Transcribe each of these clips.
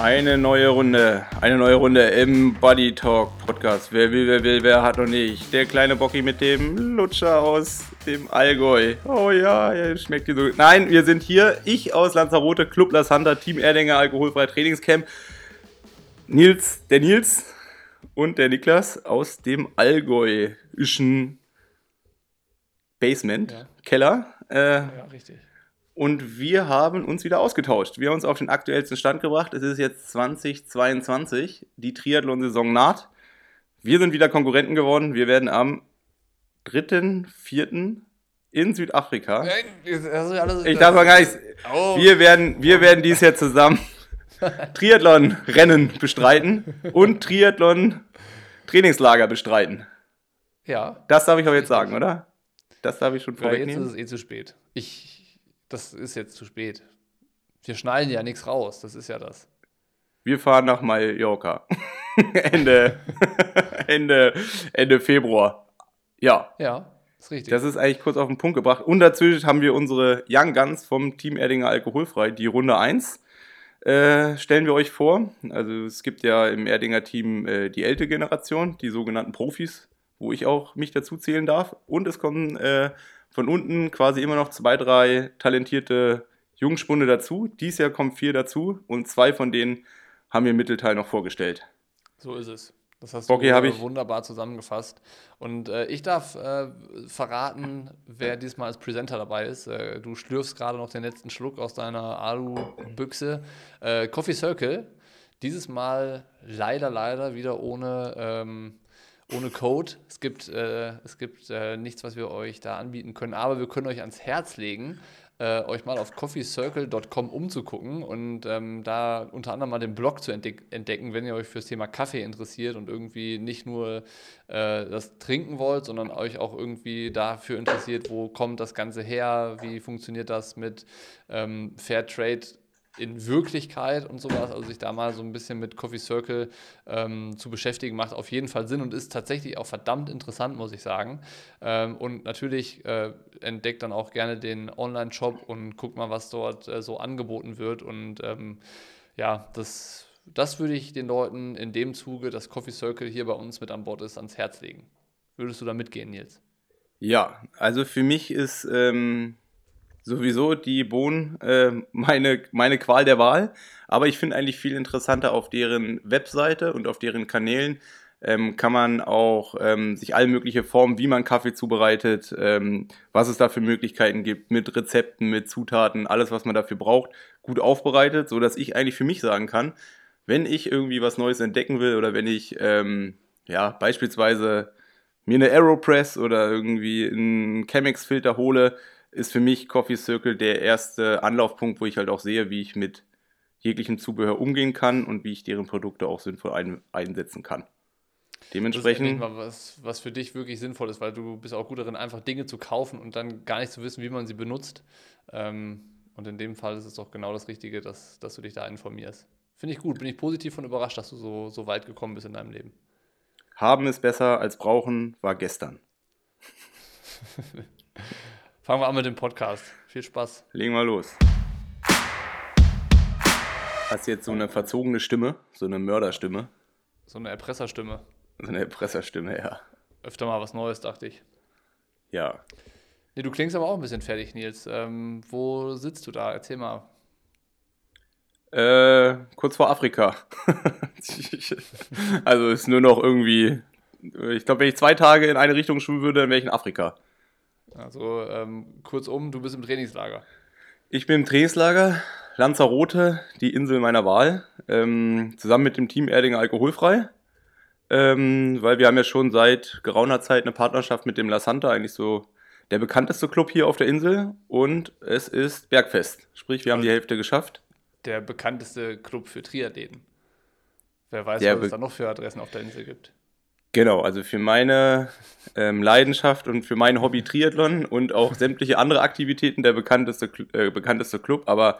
Eine neue Runde, eine neue Runde im Body Talk Podcast. Wer will, wer will, wer hat noch nicht. Der kleine Bocki mit dem Lutscher aus dem Allgäu. Oh ja, ja schmeckt die so. Nein, wir sind hier. Ich aus Lanzarote, Club Las Hunter, Team Erdinger, Alkoholfrei Trainingscamp. Nils, der Nils und der Niklas aus dem allgäuischen Basement, ja. Keller. Äh, ja, richtig. Und wir haben uns wieder ausgetauscht. Wir haben uns auf den aktuellsten Stand gebracht. Es ist jetzt 2022. Die Triathlon-Saison naht. Wir sind wieder Konkurrenten geworden. Wir werden am 3.4. in Südafrika. Ich darf mal gar nicht. Oh. Wir werden, wir werden dies Jahr zusammen Triathlon-Rennen bestreiten und Triathlon-Trainingslager bestreiten. Ja. Das darf ich auch jetzt sagen, oder? Das darf ich schon vorwegnehmen. Ja, jetzt ist es eh zu spät. Ich das ist jetzt zu spät. Wir schneiden ja nichts raus, das ist ja das. Wir fahren nach Mallorca. Ende, Ende, Ende Februar. Ja. Ja, ist richtig. Das ist eigentlich kurz auf den Punkt gebracht. Und dazwischen haben wir unsere Young Guns vom Team Erdinger Alkoholfrei, die Runde 1. Äh, stellen wir euch vor. Also es gibt ja im Erdinger Team äh, die ältere Generation, die sogenannten Profis, wo ich auch mich dazu zählen darf. Und es kommen äh, von unten quasi immer noch zwei, drei talentierte Jungspunde dazu. Dies Jahr kommen vier dazu und zwei von denen haben wir im Mittelteil noch vorgestellt. So ist es. Das hast Bocky, du wunderbar zusammengefasst. Und äh, ich darf äh, verraten, wer diesmal als Presenter dabei ist. Äh, du schlürfst gerade noch den letzten Schluck aus deiner Alu-Büchse. Äh, Coffee Circle. Dieses Mal leider, leider wieder ohne ähm, ohne Code. Es gibt, äh, es gibt äh, nichts, was wir euch da anbieten können, aber wir können euch ans Herz legen, äh, euch mal auf coffeecircle.com umzugucken und ähm, da unter anderem mal den Blog zu entdeck entdecken, wenn ihr euch fürs Thema Kaffee interessiert und irgendwie nicht nur äh, das trinken wollt, sondern euch auch irgendwie dafür interessiert, wo kommt das Ganze her, wie funktioniert das mit ähm, Fairtrade in Wirklichkeit und sowas, also sich da mal so ein bisschen mit Coffee Circle ähm, zu beschäftigen, macht auf jeden Fall Sinn und ist tatsächlich auch verdammt interessant, muss ich sagen. Ähm, und natürlich äh, entdeckt dann auch gerne den Online-Shop und guckt mal, was dort äh, so angeboten wird. Und ähm, ja, das, das würde ich den Leuten in dem Zuge, dass Coffee Circle hier bei uns mit an Bord ist, ans Herz legen. Würdest du da mitgehen, Nils? Ja, also für mich ist ähm, sowieso die Bohnen äh, meine, meine Qual der Wahl. Aber ich finde eigentlich viel interessanter auf deren Webseite und auf deren Kanälen ähm, kann man auch ähm, sich alle möglichen Formen, wie man Kaffee zubereitet, ähm, was es da für Möglichkeiten gibt, mit Rezepten, mit Zutaten, alles, was man dafür braucht, gut aufbereitet, so dass ich eigentlich für mich sagen kann, wenn ich irgendwie was Neues entdecken will oder wenn ich ähm, ja beispielsweise mir eine Aeropress oder irgendwie einen Chemex-Filter hole, ist für mich Coffee Circle der erste Anlaufpunkt, wo ich halt auch sehe, wie ich mit jeglichem Zubehör umgehen kann und wie ich deren Produkte auch sinnvoll ein, einsetzen kann. Dementsprechend. Das ist was, was für dich wirklich sinnvoll ist, weil du bist auch gut darin, einfach Dinge zu kaufen und dann gar nicht zu wissen, wie man sie benutzt. Ähm, und in dem Fall ist es doch genau das Richtige, dass, dass du dich da informierst. Finde ich gut. Bin ich positiv von überrascht, dass du so, so weit gekommen bist in deinem Leben. Haben ist besser als brauchen war gestern. Fangen wir an mit dem Podcast. Viel Spaß. Legen wir los. Hast du jetzt so eine verzogene Stimme, so eine Mörderstimme? So eine Erpresserstimme. So eine Erpresserstimme, ja. Öfter mal was Neues, dachte ich. Ja. Nee, du klingst aber auch ein bisschen fertig, Nils. Ähm, wo sitzt du da? Erzähl mal. Äh, kurz vor Afrika. also ist nur noch irgendwie. Ich glaube, wenn ich zwei Tage in eine Richtung schwimmen würde, dann wäre ich in Afrika. Also ähm, kurzum, du bist im Trainingslager. Ich bin im Trainingslager, Lanzarote, die Insel meiner Wahl, ähm, zusammen mit dem Team Erdinger Alkoholfrei. Ähm, weil wir haben ja schon seit geraumer Zeit eine Partnerschaft mit dem La Santa, eigentlich so der bekannteste Club hier auf der Insel. Und es ist Bergfest. Sprich, wir haben die Hälfte geschafft. Der bekannteste Club für Triathleten. Wer weiß, der was es da noch für Adressen auf der Insel gibt. Genau, also für meine ähm, Leidenschaft und für mein Hobby Triathlon und auch sämtliche andere Aktivitäten der bekannteste, äh, bekannteste Club, aber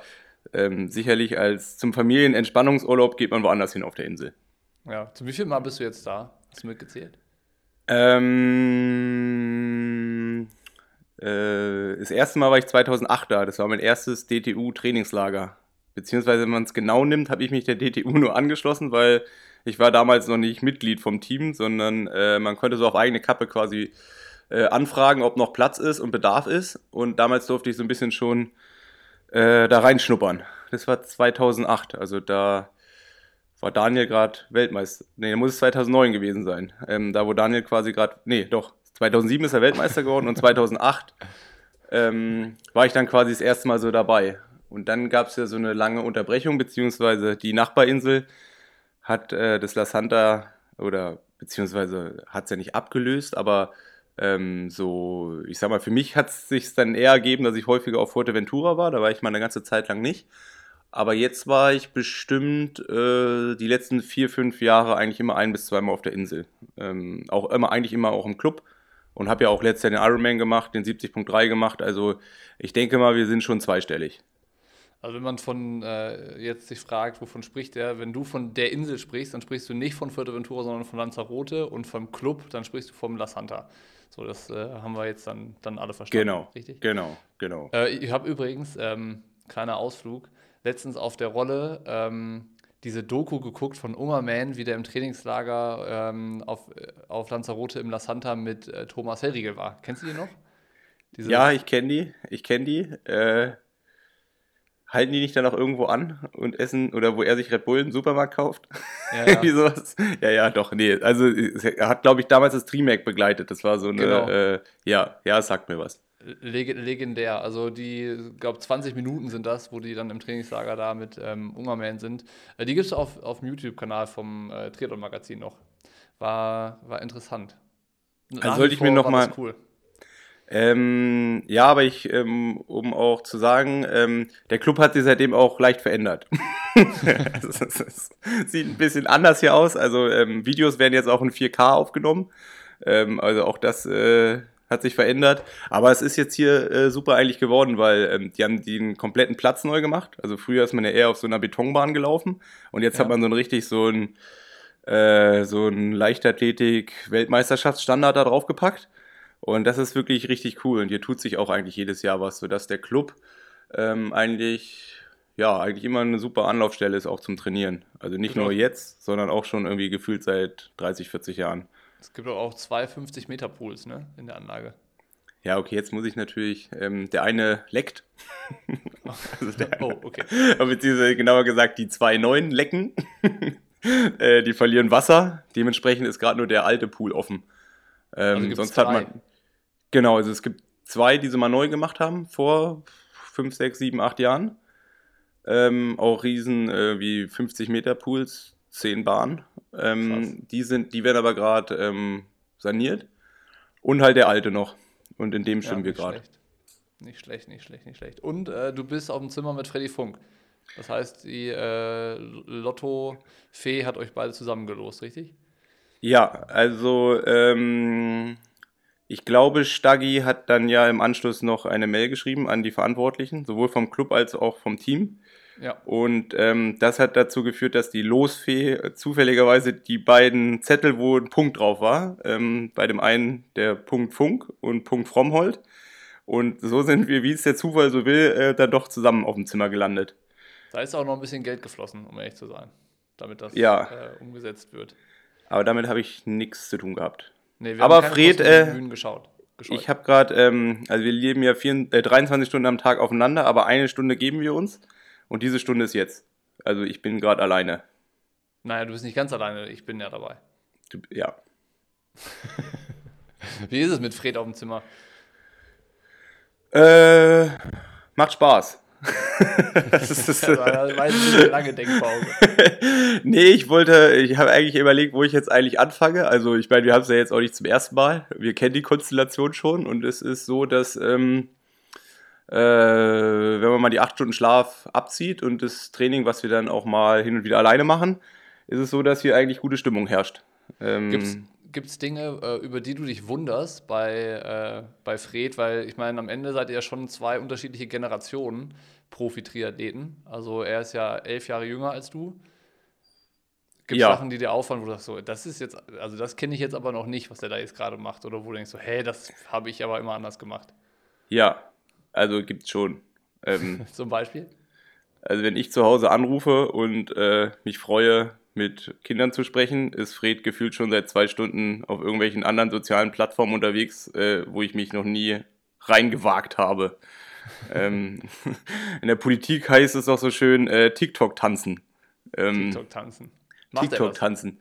ähm, sicherlich als zum Familienentspannungsurlaub geht man woanders hin auf der Insel. Ja, zu wie viel Mal bist du jetzt da? Hast du mitgezählt? Ähm, äh, das erste Mal war ich 2008 da. Das war mein erstes DTU-Trainingslager. beziehungsweise wenn man es genau nimmt, habe ich mich der DTU nur angeschlossen, weil ich war damals noch nicht Mitglied vom Team, sondern äh, man konnte so auf eigene Kappe quasi äh, anfragen, ob noch Platz ist und Bedarf ist. Und damals durfte ich so ein bisschen schon äh, da reinschnuppern. Das war 2008, also da war Daniel gerade Weltmeister. Nee, muss es 2009 gewesen sein. Ähm, da wo Daniel quasi gerade, nee, doch, 2007 ist er Weltmeister geworden und 2008 ähm, war ich dann quasi das erste Mal so dabei. Und dann gab es ja so eine lange Unterbrechung, beziehungsweise die Nachbarinsel hat äh, das La Santa oder beziehungsweise hat es ja nicht abgelöst, aber ähm, so, ich sag mal, für mich hat es sich dann eher ergeben, dass ich häufiger auf Fuerteventura war, da war ich mal eine ganze Zeit lang nicht. Aber jetzt war ich bestimmt äh, die letzten vier, fünf Jahre eigentlich immer ein bis zweimal auf der Insel. Ähm, auch immer, eigentlich immer auch im Club. Und habe ja auch letztes Jahr den Ironman gemacht, den 70.3 gemacht. Also ich denke mal, wir sind schon zweistellig. Also wenn man von äh, jetzt sich fragt, wovon spricht er, wenn du von der Insel sprichst, dann sprichst du nicht von Fuerteventura, sondern von Lanzarote und vom Club, dann sprichst du vom La Santa. So, das äh, haben wir jetzt dann, dann alle verstanden. Genau, richtig? Genau, genau. Äh, ich habe übrigens, ähm, kleiner Ausflug, letztens auf der Rolle ähm, diese Doku geguckt von Ungerman, wie der im Trainingslager ähm, auf, äh, auf Lanzarote im La Santa mit äh, Thomas Hellriegel war. Kennst du die noch? Dieses ja, ich kenne die. Ich kenne die. Halten die nicht dann auch irgendwo an und essen oder wo er sich Red Bull im Supermarkt kauft? Ja, ja. sowas. Ja, ja, doch, nee. Also er hat, glaube ich, damals das Trimac begleitet. Das war so eine, genau. äh, ja, ja, sagt mir was. Leg legendär. Also die, glaube 20 Minuten sind das, wo die dann im Trainingslager da mit ähm, Ungerman sind. Äh, die gibt es auf, auf dem YouTube-Kanal vom äh, Triathlon-Magazin noch. War, war interessant. Also sollte ich mir noch mal... Cool. Ähm, ja, aber ich, ähm, um auch zu sagen, ähm, der Club hat sich seitdem auch leicht verändert. es, es, es sieht ein bisschen anders hier aus. Also ähm, Videos werden jetzt auch in 4K aufgenommen. Ähm, also auch das äh, hat sich verändert. Aber es ist jetzt hier äh, super eigentlich geworden, weil ähm, die haben den kompletten Platz neu gemacht. Also früher ist man ja eher auf so einer Betonbahn gelaufen und jetzt ja. hat man so ein richtig so ein äh, so ein Leichtathletik-Weltmeisterschaftsstandard da drauf gepackt. Und das ist wirklich richtig cool. Und hier tut sich auch eigentlich jedes Jahr was, sodass der Club ähm, eigentlich ja, eigentlich immer eine super Anlaufstelle ist, auch zum Trainieren. Also nicht genau. nur jetzt, sondern auch schon irgendwie gefühlt seit 30, 40 Jahren. Es gibt auch zwei 50-Meter-Pools ne, in der Anlage. Ja, okay, jetzt muss ich natürlich, ähm, der eine leckt. also der oh, okay. Beziehungsweise genauer gesagt, die zwei neuen lecken. äh, die verlieren Wasser. Dementsprechend ist gerade nur der alte Pool offen. Ähm, also sonst drei. hat man. Genau, also es gibt zwei, die sie mal neu gemacht haben, vor fünf, sechs, sieben, acht Jahren. Ähm, auch riesen äh, wie 50 Meter Pools, 10 Bahnen. Ähm, die, sind, die werden aber gerade ähm, saniert. Und halt der alte noch. Und in dem stimmen ja, wir gerade. Nicht schlecht, nicht schlecht, nicht schlecht. Und äh, du bist auf dem Zimmer mit Freddy Funk. Das heißt, die äh, Lotto-Fee hat euch beide zusammengelost, richtig? Ja, also ähm, ich glaube, Staggi hat dann ja im Anschluss noch eine Mail geschrieben an die Verantwortlichen, sowohl vom Club als auch vom Team. Ja. Und ähm, das hat dazu geführt, dass die Losfee zufälligerweise die beiden Zettel, wo ein Punkt drauf war, ähm, bei dem einen der Punkt Funk und Punkt Frommhold. Und so sind wir, wie es der Zufall so will, äh, dann doch zusammen auf dem Zimmer gelandet. Da ist auch noch ein bisschen Geld geflossen, um ehrlich zu sein, damit das ja. äh, umgesetzt wird. Aber damit habe ich nichts zu tun gehabt. Nee, Aber Fred, äh, geschaut. Ich habe gerade, ähm, also wir leben ja vier, äh, 23 Stunden am Tag aufeinander, aber eine Stunde geben wir uns. Und diese Stunde ist jetzt. Also ich bin gerade alleine. Naja, du bist nicht ganz alleine, ich bin ja dabei. Du, ja. Wie ist es mit Fred auf dem Zimmer? Äh, macht Spaß. Das ist eine lange Denkpause. nee, ich wollte, ich habe eigentlich überlegt, wo ich jetzt eigentlich anfange. Also ich meine, wir haben es ja jetzt auch nicht zum ersten Mal. Wir kennen die Konstellation schon und es ist so, dass ähm, äh, wenn man mal die acht Stunden Schlaf abzieht und das Training, was wir dann auch mal hin und wieder alleine machen, ist es so, dass hier eigentlich gute Stimmung herrscht. Ähm, Gibt es Dinge, äh, über die du dich wunderst bei, äh, bei Fred? Weil ich meine, am Ende seid ihr ja schon zwei unterschiedliche Generationen Profi-Triathleten. Also er ist ja elf Jahre jünger als du. Gibt es ja. Sachen, die dir auffallen, wo du sagst, so, das ist jetzt, also das kenne ich jetzt aber noch nicht, was er da jetzt gerade macht? Oder wo du denkst, so, hey, das habe ich aber immer anders gemacht? Ja, also gibt es schon. Ähm, Zum Beispiel? Also wenn ich zu Hause anrufe und äh, mich freue, mit Kindern zu sprechen, ist Fred gefühlt schon seit zwei Stunden auf irgendwelchen anderen sozialen Plattformen unterwegs, äh, wo ich mich noch nie reingewagt habe. ähm, in der Politik heißt es auch so schön äh, TikTok tanzen. Ähm, TikTok tanzen. TikTok tanzen.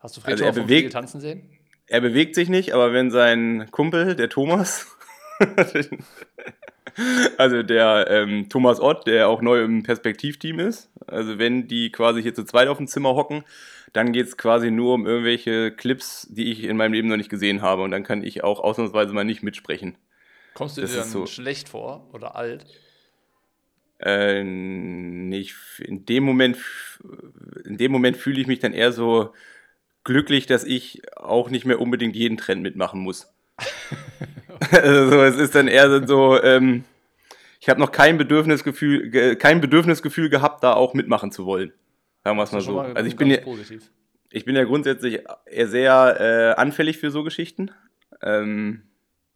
Hast du Fred also schon er bewegt, tanzen sehen? Er bewegt sich nicht, aber wenn sein Kumpel, der Thomas, also der ähm, Thomas Ott, der auch neu im Perspektivteam ist, also wenn die quasi hier zu zweit auf dem Zimmer hocken, dann geht es quasi nur um irgendwelche Clips, die ich in meinem Leben noch nicht gesehen habe und dann kann ich auch ausnahmsweise mal nicht mitsprechen. Kommst du das dir dann so. schlecht vor oder alt? Äh, nicht. In dem Moment, in dem Moment fühle ich mich dann eher so glücklich, dass ich auch nicht mehr unbedingt jeden Trend mitmachen muss. also es ist dann eher so, ähm, ich habe noch kein Bedürfnisgefühl, kein Bedürfnisgefühl gehabt, da auch mitmachen zu wollen. Sagen wir es mal so. Mal also ich bin ja, ich bin ja grundsätzlich eher sehr äh, anfällig für so Geschichten. Ähm,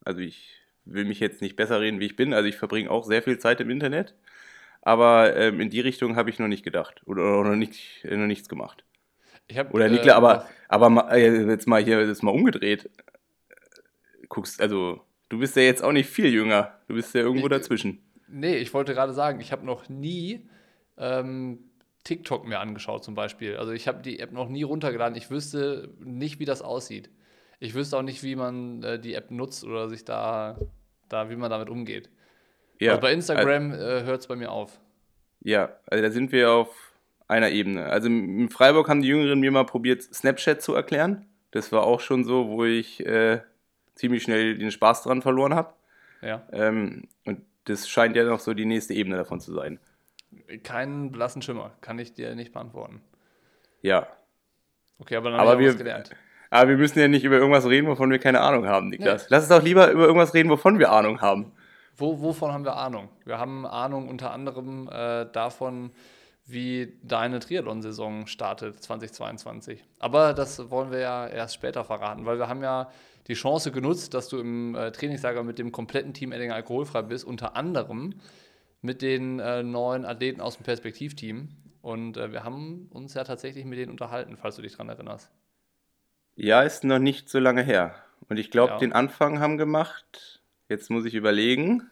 also ich will mich jetzt nicht besser reden, wie ich bin. Also ich verbringe auch sehr viel Zeit im Internet. Aber ähm, in die Richtung habe ich noch nicht gedacht oder, oder noch, nicht, noch nichts gemacht. Hab, oder Nikla, äh, aber, aber äh, jetzt mal hier das mal umgedreht. Guckst, also du bist ja jetzt auch nicht viel jünger. Du bist ja irgendwo ich, dazwischen. Nee, ich wollte gerade sagen, ich habe noch nie ähm, TikTok mir angeschaut zum Beispiel. Also ich habe die App noch nie runtergeladen. Ich wüsste nicht, wie das aussieht. Ich wüsste auch nicht, wie man äh, die App nutzt oder sich da, da, wie man damit umgeht. Ja, also bei Instagram also, äh, hört es bei mir auf. Ja, also da sind wir auf einer Ebene. Also in Freiburg haben die Jüngeren mir mal probiert, Snapchat zu erklären. Das war auch schon so, wo ich äh, ziemlich schnell den Spaß dran verloren habe. Ja. Ähm, und das scheint ja noch so die nächste Ebene davon zu sein. Keinen blassen Schimmer, kann ich dir nicht beantworten. Ja. Okay, aber dann aber wir, was gelernt. Aber wir müssen ja nicht über irgendwas reden, wovon wir keine Ahnung haben, Niklas. Nee. Lass uns doch lieber über irgendwas reden, wovon wir Ahnung haben. Wo, wovon haben wir Ahnung? Wir haben Ahnung unter anderem äh, davon, wie deine Triathlon-Saison startet 2022. Aber das wollen wir ja erst später verraten, weil wir haben ja die Chance genutzt, dass du im äh, Trainingslager mit dem kompletten Team Edding alkoholfrei bist, unter anderem mit den äh, neuen Athleten aus dem Perspektivteam. Und äh, wir haben uns ja tatsächlich mit denen unterhalten, falls du dich daran erinnerst. Ja, ist noch nicht so lange her. Und ich glaube, ja. den Anfang haben gemacht. Jetzt muss ich überlegen.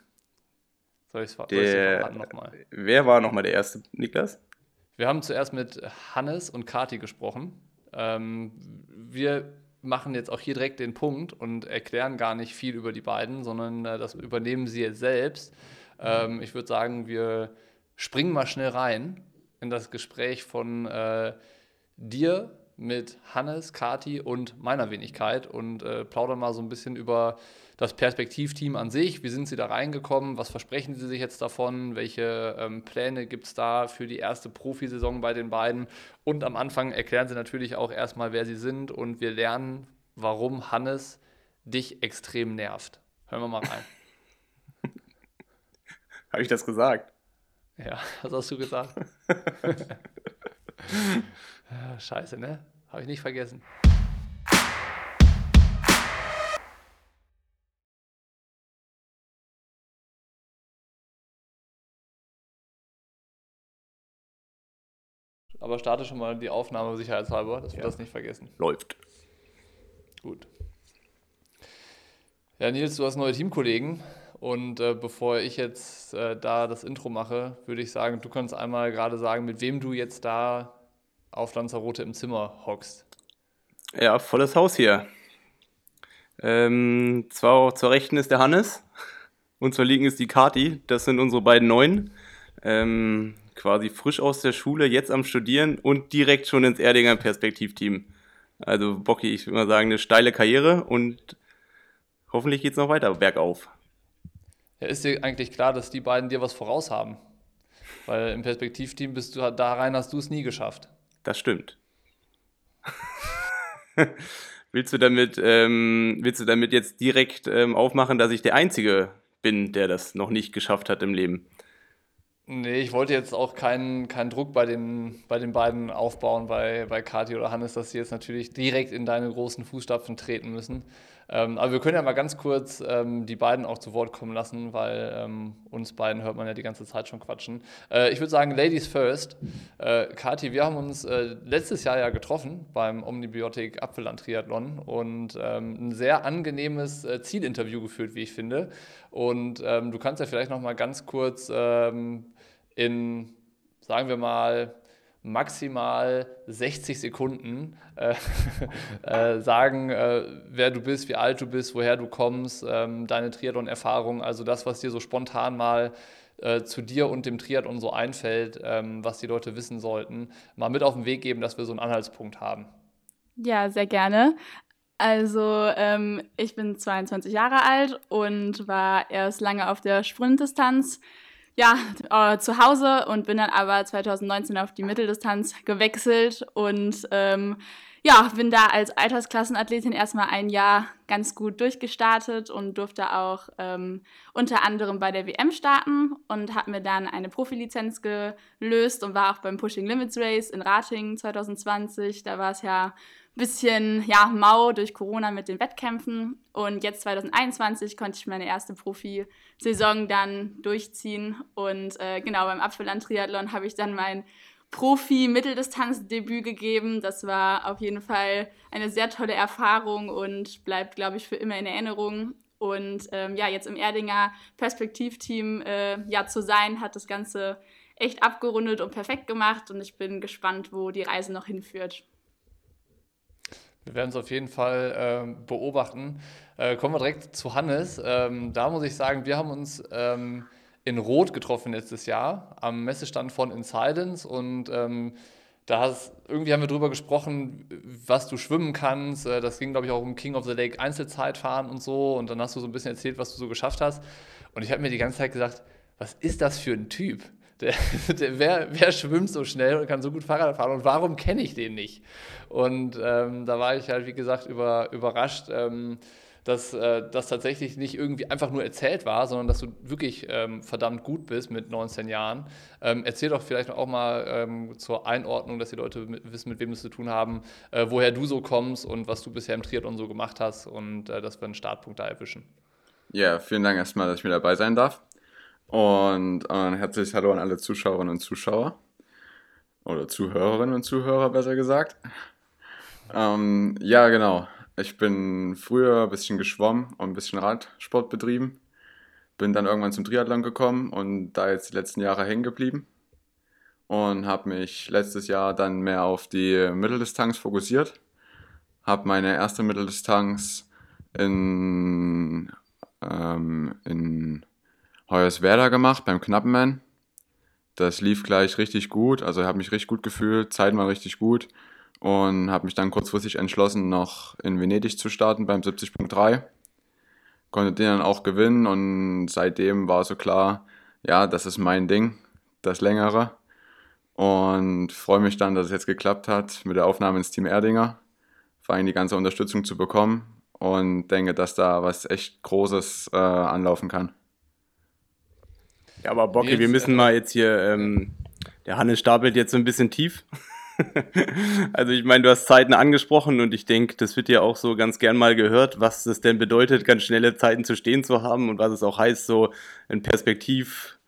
Soll ich es verraten nochmal? Wer war nochmal der erste, Niklas? Wir haben zuerst mit Hannes und Kati gesprochen. Ähm, wir machen jetzt auch hier direkt den Punkt und erklären gar nicht viel über die beiden, sondern äh, das übernehmen sie jetzt selbst. Ähm, ich würde sagen, wir springen mal schnell rein in das Gespräch von äh, dir mit Hannes, Kati und meiner Wenigkeit und äh, plaudern mal so ein bisschen über das Perspektivteam an sich. Wie sind Sie da reingekommen? Was versprechen Sie sich jetzt davon? Welche ähm, Pläne gibt es da für die erste Profisaison bei den beiden? Und am Anfang erklären Sie natürlich auch erstmal, wer Sie sind und wir lernen, warum Hannes dich extrem nervt. Hören wir mal rein. Habe ich das gesagt? Ja, was hast du gesagt? Scheiße, ne? Habe ich nicht vergessen. Aber starte schon mal die Aufnahme sicherheitshalber, dass wir ja. das nicht vergessen. Läuft. Gut. Ja, Nils, du hast neue Teamkollegen. Und äh, bevor ich jetzt äh, da das Intro mache, würde ich sagen, du kannst einmal gerade sagen, mit wem du jetzt da auf Lanzarote im Zimmer hockst. Ja, volles Haus hier. Ähm, zwar zur Rechten ist der Hannes und zur Linken ist die Kati. Das sind unsere beiden Neuen. Ähm, quasi frisch aus der Schule, jetzt am Studieren und direkt schon ins Erdinger Perspektivteam. Also Bocky, ich würde mal sagen, eine steile Karriere und hoffentlich geht es noch weiter bergauf. Ja, ist dir eigentlich klar, dass die beiden dir was voraus haben? Weil im Perspektivteam bist du da rein, hast du es nie geschafft. Das stimmt. willst, du damit, ähm, willst du damit jetzt direkt ähm, aufmachen, dass ich der Einzige bin, der das noch nicht geschafft hat im Leben? Nee, ich wollte jetzt auch keinen, keinen Druck bei den, bei den beiden aufbauen, bei, bei Kati oder Hannes, dass sie jetzt natürlich direkt in deine großen Fußstapfen treten müssen. Ähm, aber wir können ja mal ganz kurz ähm, die beiden auch zu Wort kommen lassen, weil ähm, uns beiden hört man ja die ganze Zeit schon quatschen. Äh, ich würde sagen, Ladies first. Äh, Kathi, wir haben uns äh, letztes Jahr ja getroffen beim Omnibiotik Apfelland Triathlon und ähm, ein sehr angenehmes äh, Zielinterview geführt, wie ich finde. Und ähm, du kannst ja vielleicht noch mal ganz kurz ähm, in, sagen wir mal, maximal 60 Sekunden äh, äh, sagen, äh, wer du bist, wie alt du bist, woher du kommst, ähm, deine Triathlon-Erfahrung, also das, was dir so spontan mal äh, zu dir und dem Triathlon so einfällt, ähm, was die Leute wissen sollten, mal mit auf den Weg geben, dass wir so einen Anhaltspunkt haben. Ja, sehr gerne. Also ähm, ich bin 22 Jahre alt und war erst lange auf der Sprintdistanz ja, äh, zu Hause und bin dann aber 2019 auf die Mitteldistanz gewechselt und ähm, ja, bin da als Altersklassenathletin erstmal ein Jahr ganz gut durchgestartet und durfte auch ähm, unter anderem bei der WM starten und habe mir dann eine Profilizenz gelöst und war auch beim Pushing Limits Race in Ratingen 2020. Da war es ja bisschen ja, mau durch Corona mit den Wettkämpfen. Und jetzt 2021 konnte ich meine erste Profi-Saison dann durchziehen. Und äh, genau beim Apfelland-Triathlon habe ich dann mein Profi-Mitteldistanz-Debüt gegeben. Das war auf jeden Fall eine sehr tolle Erfahrung und bleibt, glaube ich, für immer in Erinnerung. Und ähm, ja, jetzt im Erdinger Perspektivteam äh, ja, zu sein, hat das Ganze echt abgerundet und perfekt gemacht. Und ich bin gespannt, wo die Reise noch hinführt. Wir werden es auf jeden Fall äh, beobachten. Äh, kommen wir direkt zu Hannes. Ähm, da muss ich sagen, wir haben uns ähm, in Rot getroffen letztes Jahr am Messestand von Incidence und ähm, da hast, irgendwie haben wir darüber gesprochen, was du schwimmen kannst. Äh, das ging, glaube ich, auch um King of the Lake Einzelzeitfahren und so. Und dann hast du so ein bisschen erzählt, was du so geschafft hast. Und ich habe mir die ganze Zeit gesagt, was ist das für ein Typ? Der, der, wer, wer, schwimmt so schnell und kann so gut Fahrrad fahren und warum kenne ich den nicht? Und ähm, da war ich halt, wie gesagt, über, überrascht, ähm, dass äh, das tatsächlich nicht irgendwie einfach nur erzählt war, sondern dass du wirklich ähm, verdammt gut bist mit 19 Jahren. Ähm, erzähl doch vielleicht auch mal ähm, zur Einordnung, dass die Leute mit, wissen, mit wem es zu tun haben, äh, woher du so kommst und was du bisher im Triathlon so gemacht hast und äh, dass wir einen Startpunkt da erwischen. Ja, vielen Dank erstmal, dass ich mit dabei sein darf. Und ein herzliches Hallo an alle Zuschauerinnen und Zuschauer. Oder Zuhörerinnen und Zuhörer, besser gesagt. Ähm, ja, genau. Ich bin früher ein bisschen geschwommen und ein bisschen Radsport betrieben. Bin dann irgendwann zum Triathlon gekommen und da jetzt die letzten Jahre hängen geblieben. Und habe mich letztes Jahr dann mehr auf die Mitteldistanz fokussiert. Habe meine erste Mitteldistanz in, ähm, in Hoyerswerda gemacht beim Knappenmann. Das lief gleich richtig gut, also habe mich richtig gut gefühlt, Zeit war richtig gut und habe mich dann kurzfristig entschlossen, noch in Venedig zu starten beim 70.3. Konnte den dann auch gewinnen und seitdem war so klar, ja, das ist mein Ding, das längere. Und freue mich dann, dass es jetzt geklappt hat mit der Aufnahme ins Team Erdinger, vor allem die ganze Unterstützung zu bekommen und denke, dass da was echt Großes äh, anlaufen kann. Ja, aber Bocki, wir müssen mal jetzt hier, ähm, der Hannes stapelt jetzt so ein bisschen tief. also ich meine, du hast Zeiten angesprochen und ich denke, das wird ja auch so ganz gern mal gehört, was es denn bedeutet, ganz schnelle Zeiten zu stehen zu haben und was es auch heißt, so ein Perspektiv,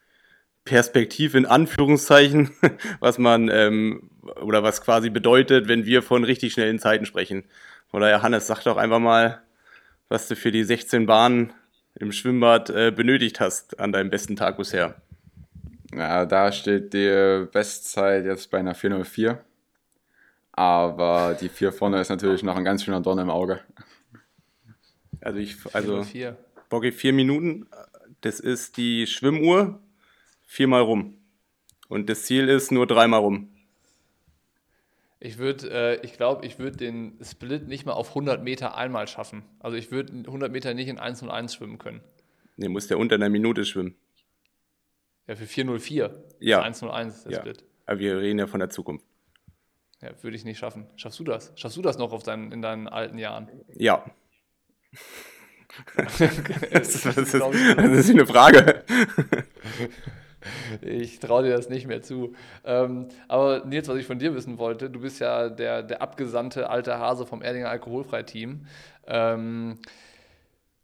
Perspektiv in Anführungszeichen, was man ähm, oder was quasi bedeutet, wenn wir von richtig schnellen Zeiten sprechen. Von daher, Hannes, sag doch einfach mal, was du für die 16 Bahnen im Schwimmbad äh, benötigt hast an deinem besten Tag bisher? Ja, da steht die Bestzeit jetzt bei einer 404. Aber die 4 vorne ist natürlich noch ein ganz schöner Dorn im Auge. Also ich, also Boggy vier Minuten, das ist die Schwimmuhr viermal rum. Und das Ziel ist nur dreimal rum. Ich würde, äh, ich glaube, ich würde den Split nicht mal auf 100 Meter einmal schaffen. Also ich würde 100 Meter nicht in 1 und 1 schwimmen können. Nee, muss der unter einer Minute schwimmen. Ja, für 404. Ja. 101 der ja. Split. Aber wir reden ja von der Zukunft. Ja, würde ich nicht schaffen. Schaffst du das? Schaffst du das noch auf deinen, in deinen alten Jahren? Ja. das, ist, das, ist, das ist eine Frage. Ich traue dir das nicht mehr zu. Ähm, aber Nils, was ich von dir wissen wollte, du bist ja der, der abgesandte alte Hase vom Erdinger Alkoholfrei-Team. Ähm,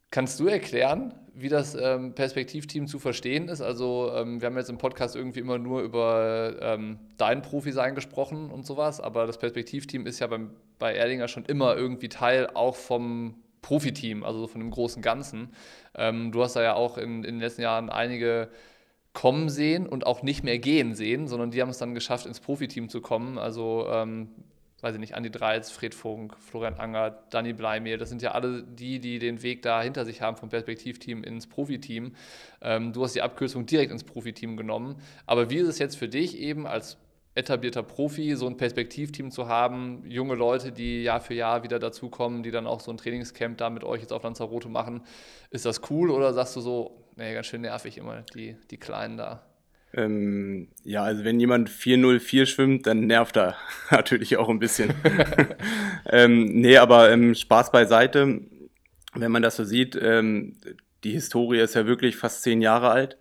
Kannst du erklären, wie das ähm, Perspektivteam zu verstehen ist? Also, ähm, wir haben jetzt im Podcast irgendwie immer nur über ähm, dein Profi-Sein gesprochen und sowas, aber das Perspektivteam ist ja beim, bei Erdinger schon immer irgendwie Teil auch vom Profiteam, also von dem großen Ganzen. Ähm, du hast da ja auch in, in den letzten Jahren einige kommen sehen und auch nicht mehr gehen sehen, sondern die haben es dann geschafft, ins Profiteam zu kommen. Also ähm, weiß ich nicht, Andi Dreiz, Fred Funk, Florian Anger, Danny Bleimehl, das sind ja alle die, die den Weg da hinter sich haben vom Perspektivteam ins Profiteam. Ähm, du hast die Abkürzung direkt ins Profiteam genommen. Aber wie ist es jetzt für dich eben als etablierter Profi, so ein Perspektivteam zu haben, junge Leute, die Jahr für Jahr wieder dazukommen, die dann auch so ein Trainingscamp da mit euch jetzt auf Lanzarote machen. Ist das cool oder sagst du so, nee, ganz schön nervig immer, die, die Kleinen da? Ähm, ja, also wenn jemand 404 schwimmt, dann nervt er natürlich auch ein bisschen. ähm, nee, aber ähm, Spaß beiseite, wenn man das so sieht, ähm, die Historie ist ja wirklich fast zehn Jahre alt.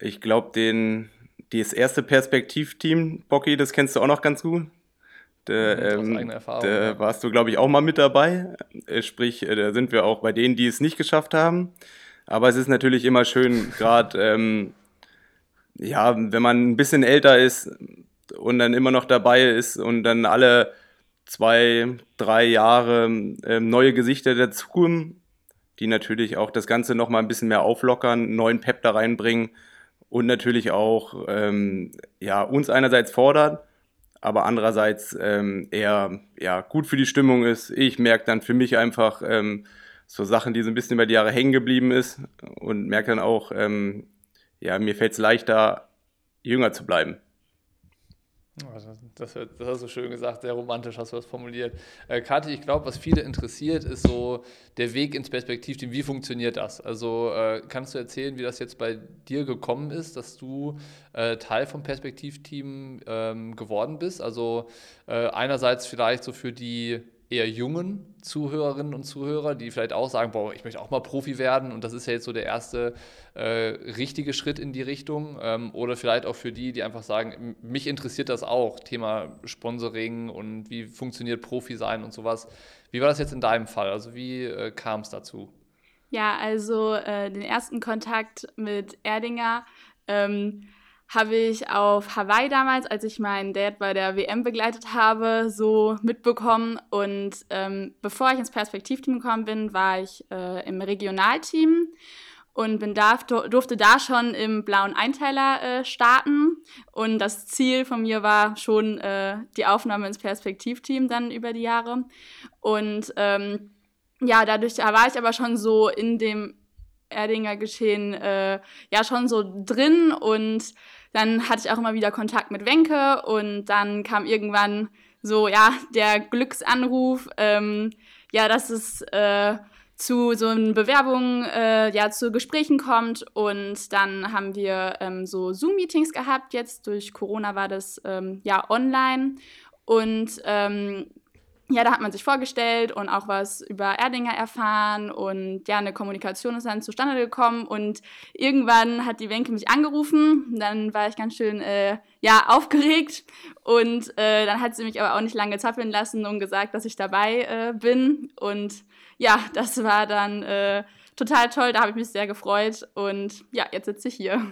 Ich glaube, den, das erste Perspektivteam, Bocky, das kennst du auch noch ganz gut. Da, ähm, da warst du, glaube ich, auch mal mit dabei. Äh, sprich, äh, da sind wir auch bei denen, die es nicht geschafft haben. Aber es ist natürlich immer schön, gerade ähm, ja, wenn man ein bisschen älter ist und dann immer noch dabei ist und dann alle zwei, drei Jahre ähm, neue Gesichter dazukommen, die natürlich auch das Ganze nochmal ein bisschen mehr auflockern, neuen Pep da reinbringen und natürlich auch ähm, ja, uns einerseits fordern, aber andererseits ähm, eher ja, gut für die Stimmung ist. Ich merke dann für mich einfach ähm, so Sachen, die so ein bisschen über die Jahre hängen geblieben ist und merke dann auch, ähm, ja, mir fällt es leichter, jünger zu bleiben. Also, das, das, hast du schön gesagt, sehr romantisch hast du das formuliert. Äh, Kathi, ich glaube, was viele interessiert, ist so der Weg ins Perspektivteam. Wie funktioniert das? Also äh, kannst du erzählen, wie das jetzt bei dir gekommen ist, dass du äh, Teil vom Perspektivteam ähm, geworden bist? Also äh, einerseits vielleicht so für die eher jungen Zuhörerinnen und Zuhörer, die vielleicht auch sagen, boah, ich möchte auch mal Profi werden und das ist ja jetzt so der erste äh, richtige Schritt in die Richtung. Ähm, oder vielleicht auch für die, die einfach sagen, mich interessiert das auch, Thema Sponsoring und wie funktioniert Profi sein und sowas. Wie war das jetzt in deinem Fall? Also wie äh, kam es dazu? Ja, also äh, den ersten Kontakt mit Erdinger ähm, habe ich auf Hawaii damals, als ich meinen Dad bei der WM begleitet habe, so mitbekommen. Und ähm, bevor ich ins Perspektivteam gekommen bin, war ich äh, im Regionalteam und bin da, durfte da schon im blauen Einteiler äh, starten. Und das Ziel von mir war schon äh, die Aufnahme ins Perspektivteam dann über die Jahre. Und ähm, ja, dadurch war ich aber schon so in dem Erdinger Geschehen äh, ja schon so drin und dann hatte ich auch immer wieder Kontakt mit Wenke und dann kam irgendwann so, ja, der Glücksanruf, ähm, ja, dass es äh, zu so einer Bewerbung, äh, ja, zu Gesprächen kommt und dann haben wir ähm, so Zoom-Meetings gehabt. Jetzt durch Corona war das ähm, ja online und ähm, ja, da hat man sich vorgestellt und auch was über Erdinger erfahren und ja, eine Kommunikation ist dann zustande gekommen und irgendwann hat die Wenke mich angerufen, dann war ich ganz schön, äh, ja, aufgeregt und äh, dann hat sie mich aber auch nicht lange zappeln lassen und gesagt, dass ich dabei äh, bin und ja, das war dann äh, total toll, da habe ich mich sehr gefreut und ja, jetzt sitze ich hier.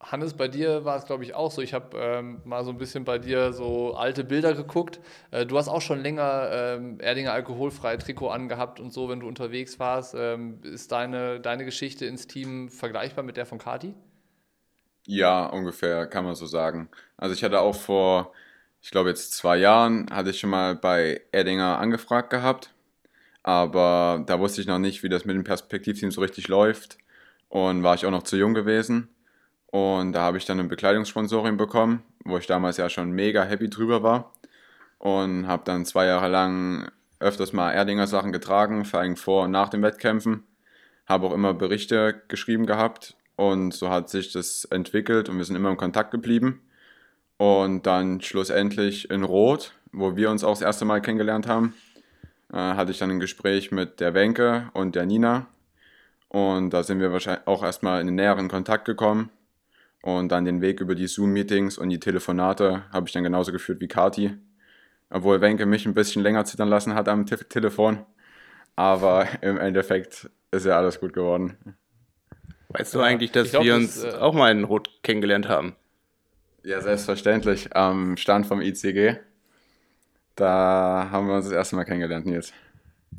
Hannes, bei dir war es, glaube ich, auch so. Ich habe ähm, mal so ein bisschen bei dir so alte Bilder geguckt. Äh, du hast auch schon länger ähm, Erdinger alkoholfreie Trikot angehabt und so, wenn du unterwegs warst. Ähm, ist deine, deine Geschichte ins Team vergleichbar mit der von Kati? Ja, ungefähr, kann man so sagen. Also ich hatte auch vor, ich glaube jetzt zwei Jahren, hatte ich schon mal bei Erdinger angefragt gehabt. Aber da wusste ich noch nicht, wie das mit dem Perspektivteam so richtig läuft. Und war ich auch noch zu jung gewesen. Und da habe ich dann ein Bekleidungssponsoring bekommen, wo ich damals ja schon mega happy drüber war. Und habe dann zwei Jahre lang öfters mal Erdinger Sachen getragen, vor allem vor und nach den Wettkämpfen. Habe auch immer Berichte geschrieben gehabt. Und so hat sich das entwickelt und wir sind immer in Kontakt geblieben. Und dann schlussendlich in Rot, wo wir uns auch das erste Mal kennengelernt haben, äh, hatte ich dann ein Gespräch mit der Wenke und der Nina. Und da sind wir wahrscheinlich auch erstmal in den näheren Kontakt gekommen. Und dann den Weg über die Zoom-Meetings und die Telefonate habe ich dann genauso geführt wie Kati. Obwohl Wenke mich ein bisschen länger zittern lassen hat am Te Telefon. Aber im Endeffekt ist ja alles gut geworden. Weißt du eigentlich, dass glaub, wir uns das, äh, auch mal in Rot kennengelernt haben? Ja, selbstverständlich. Am Stand vom ICG. Da haben wir uns das erste Mal kennengelernt, Nils.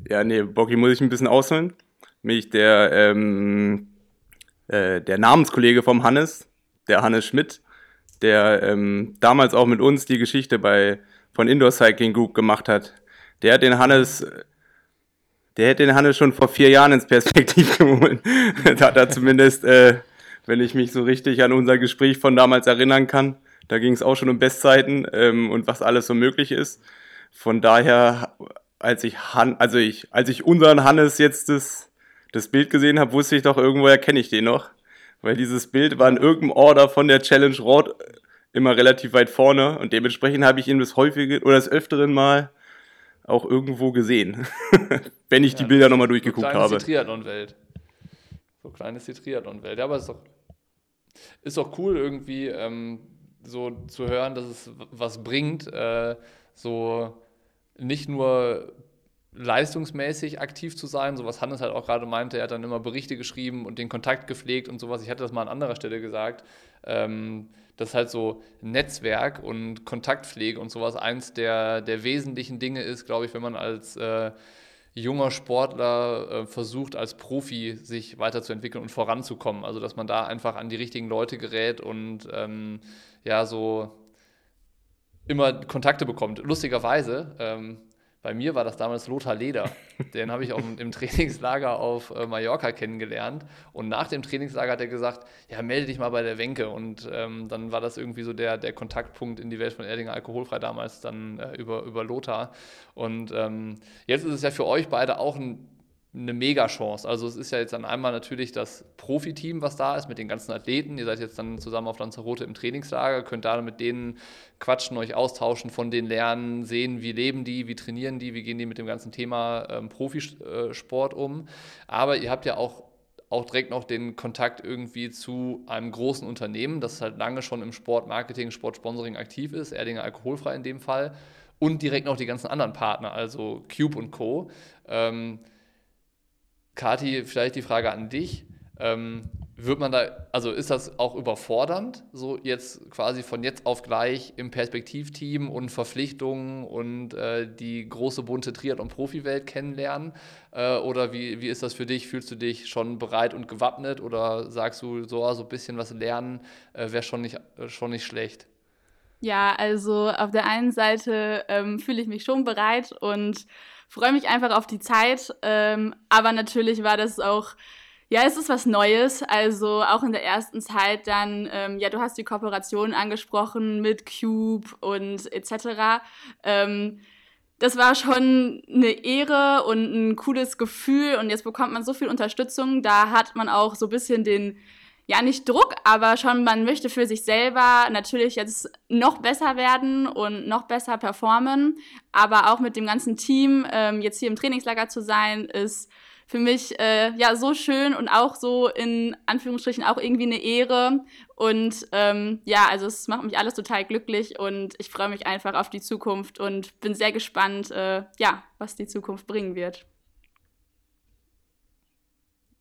Ja, nee, Bocky muss ich ein bisschen ausholen. Mich der, ähm, äh, der Namenskollege vom Hannes, der Hannes Schmidt, der ähm, damals auch mit uns die Geschichte bei, von Indoor Cycling Group gemacht hat, der hat den Hannes, der hätte den Hannes schon vor vier Jahren ins Perspektiv geholt. da hat er zumindest, äh, wenn ich mich so richtig an unser Gespräch von damals erinnern kann, da ging es auch schon um Bestzeiten ähm, und was alles so möglich ist. Von daher, als ich Han, also ich, als ich unseren Hannes jetzt das, das Bild gesehen habe, wusste ich doch irgendwo erkenne ich den noch. Weil dieses Bild war in irgendeinem Order von der Challenge Rot immer relativ weit vorne und dementsprechend habe ich ihn das häufige oder das öfteren Mal auch irgendwo gesehen, wenn ich ja, die Bilder nochmal durchgeguckt so habe. Ist die Triathlon-Welt. So klein ist die Triathlon-Welt. Ja, aber es ist doch, ist doch cool irgendwie ähm, so zu hören, dass es was bringt, äh, so nicht nur leistungsmäßig aktiv zu sein, so was Hannes halt auch gerade meinte, er hat dann immer Berichte geschrieben und den Kontakt gepflegt und sowas. Ich hatte das mal an anderer Stelle gesagt, ähm, dass halt so Netzwerk und Kontaktpflege und sowas eins der, der wesentlichen Dinge ist, glaube ich, wenn man als äh, junger Sportler äh, versucht, als Profi sich weiterzuentwickeln und voranzukommen. Also dass man da einfach an die richtigen Leute gerät und ähm, ja, so immer Kontakte bekommt. Lustigerweise, ähm, bei mir war das damals Lothar Leder. Den habe ich auch im Trainingslager auf äh, Mallorca kennengelernt. Und nach dem Trainingslager hat er gesagt, ja, melde dich mal bei der Wenke. Und ähm, dann war das irgendwie so der, der Kontaktpunkt in die Welt von Erdinger Alkoholfrei damals dann äh, über, über Lothar. Und ähm, jetzt ist es ja für euch beide auch ein eine Mega-Chance. Also es ist ja jetzt dann einmal natürlich das Profiteam, was da ist, mit den ganzen Athleten. Ihr seid jetzt dann zusammen auf Lanzarote im Trainingslager, könnt da mit denen quatschen, euch austauschen, von denen lernen, sehen, wie leben die, wie trainieren die, wie gehen die mit dem ganzen Thema ähm, Profisport um. Aber ihr habt ja auch auch direkt noch den Kontakt irgendwie zu einem großen Unternehmen, das halt lange schon im Sportmarketing, Sportsponsoring aktiv ist, Erdinger Alkoholfrei in dem Fall, und direkt noch die ganzen anderen Partner, also Cube und Co. Ähm, Kati, vielleicht die Frage an dich. Ähm, wird man da, also ist das auch überfordernd, so jetzt quasi von jetzt auf gleich im Perspektivteam und Verpflichtungen und äh, die große bunte Triathlon-Profi-Welt kennenlernen? Äh, oder wie, wie ist das für dich? Fühlst du dich schon bereit und gewappnet oder sagst du, so, so ein bisschen was lernen äh, wäre schon nicht, schon nicht schlecht? Ja, also auf der einen Seite ähm, fühle ich mich schon bereit und freue mich einfach auf die Zeit. Ähm, aber natürlich war das auch, ja, es ist was Neues. Also auch in der ersten Zeit dann, ähm, ja, du hast die Kooperation angesprochen mit Cube und etc. Ähm, das war schon eine Ehre und ein cooles Gefühl und jetzt bekommt man so viel Unterstützung. Da hat man auch so ein bisschen den ja nicht Druck, aber schon man möchte für sich selber natürlich jetzt noch besser werden und noch besser performen. Aber auch mit dem ganzen Team ähm, jetzt hier im Trainingslager zu sein, ist für mich äh, ja so schön und auch so in Anführungsstrichen auch irgendwie eine Ehre. Und ähm, ja, also es macht mich alles total glücklich und ich freue mich einfach auf die Zukunft und bin sehr gespannt, äh, ja, was die Zukunft bringen wird.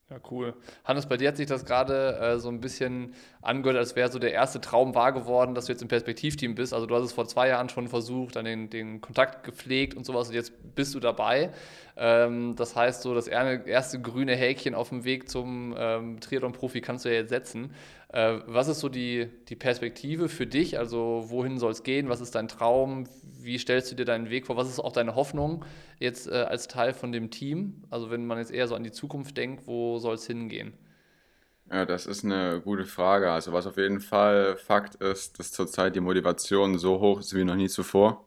Ja, cool. Hannes, bei dir hat sich das gerade äh, so ein bisschen angehört, als wäre so der erste Traum wahr geworden, dass du jetzt im Perspektivteam bist. Also du hast es vor zwei Jahren schon versucht, dann den, den Kontakt gepflegt und sowas und jetzt bist du dabei. Ähm, das heißt, so das erste grüne Häkchen auf dem Weg zum ähm, Triathlon-Profi kannst du ja jetzt setzen. Äh, was ist so die, die Perspektive für dich? Also wohin soll es gehen? Was ist dein Traum? Wie stellst du dir deinen Weg vor? Was ist auch deine Hoffnung jetzt äh, als Teil von dem Team? Also wenn man jetzt eher so an die Zukunft denkt, wo soll es hingehen? Ja, das ist eine gute Frage. Also was auf jeden Fall Fakt ist, dass zurzeit die Motivation so hoch ist wie noch nie zuvor.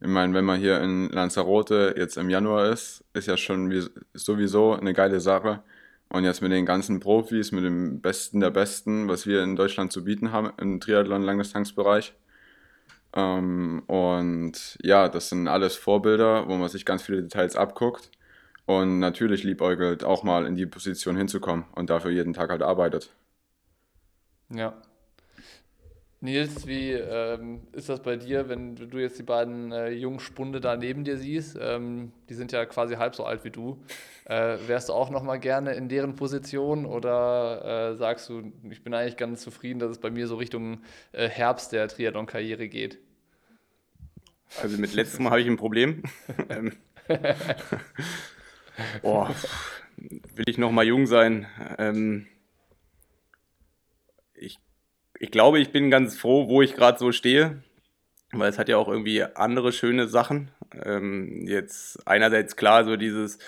Ich meine, wenn man hier in Lanzarote jetzt im Januar ist, ist ja schon sowieso eine geile Sache. Und jetzt mit den ganzen Profis, mit dem Besten der Besten, was wir in Deutschland zu bieten haben im Triathlon-Langdistanzbereich. Ähm, und ja, das sind alles Vorbilder, wo man sich ganz viele Details abguckt. Und natürlich liebäugelt auch mal in die Position hinzukommen und dafür jeden Tag halt arbeitet. Ja. Nils, wie ähm, ist das bei dir, wenn du jetzt die beiden äh, jungen Spunde da neben dir siehst? Ähm, die sind ja quasi halb so alt wie du. Äh, wärst du auch noch mal gerne in deren Position oder äh, sagst du, ich bin eigentlich ganz zufrieden, dass es bei mir so Richtung äh, Herbst der Triathlon-Karriere geht? Also mit letztem habe ich ein Problem. Ähm, boah, will ich noch mal jung sein? Ähm, ich glaube, ich bin ganz froh, wo ich gerade so stehe, weil es hat ja auch irgendwie andere schöne Sachen. Ähm, jetzt einerseits klar, so dieses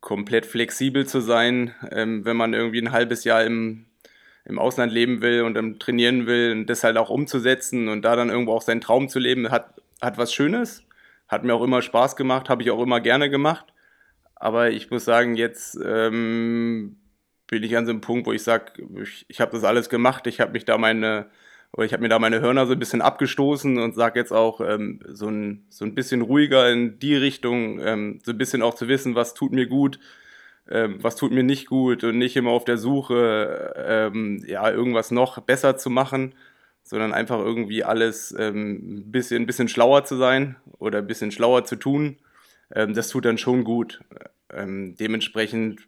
komplett flexibel zu sein, ähm, wenn man irgendwie ein halbes Jahr im, im Ausland leben will und ähm, trainieren will und das halt auch umzusetzen und da dann irgendwo auch seinen Traum zu leben, hat, hat was Schönes. Hat mir auch immer Spaß gemacht, habe ich auch immer gerne gemacht. Aber ich muss sagen, jetzt ähm, bin ich an so einem Punkt, wo ich sage, ich, ich habe das alles gemacht, ich habe mich da meine, oder ich habe mir da meine Hörner so ein bisschen abgestoßen und sage jetzt auch ähm, so, ein, so ein bisschen ruhiger in die Richtung, ähm, so ein bisschen auch zu wissen, was tut mir gut, ähm, was tut mir nicht gut und nicht immer auf der Suche, ähm, ja, irgendwas noch besser zu machen, sondern einfach irgendwie alles ähm, ein bisschen, ein bisschen schlauer zu sein oder ein bisschen schlauer zu tun. Ähm, das tut dann schon gut. dementsprechend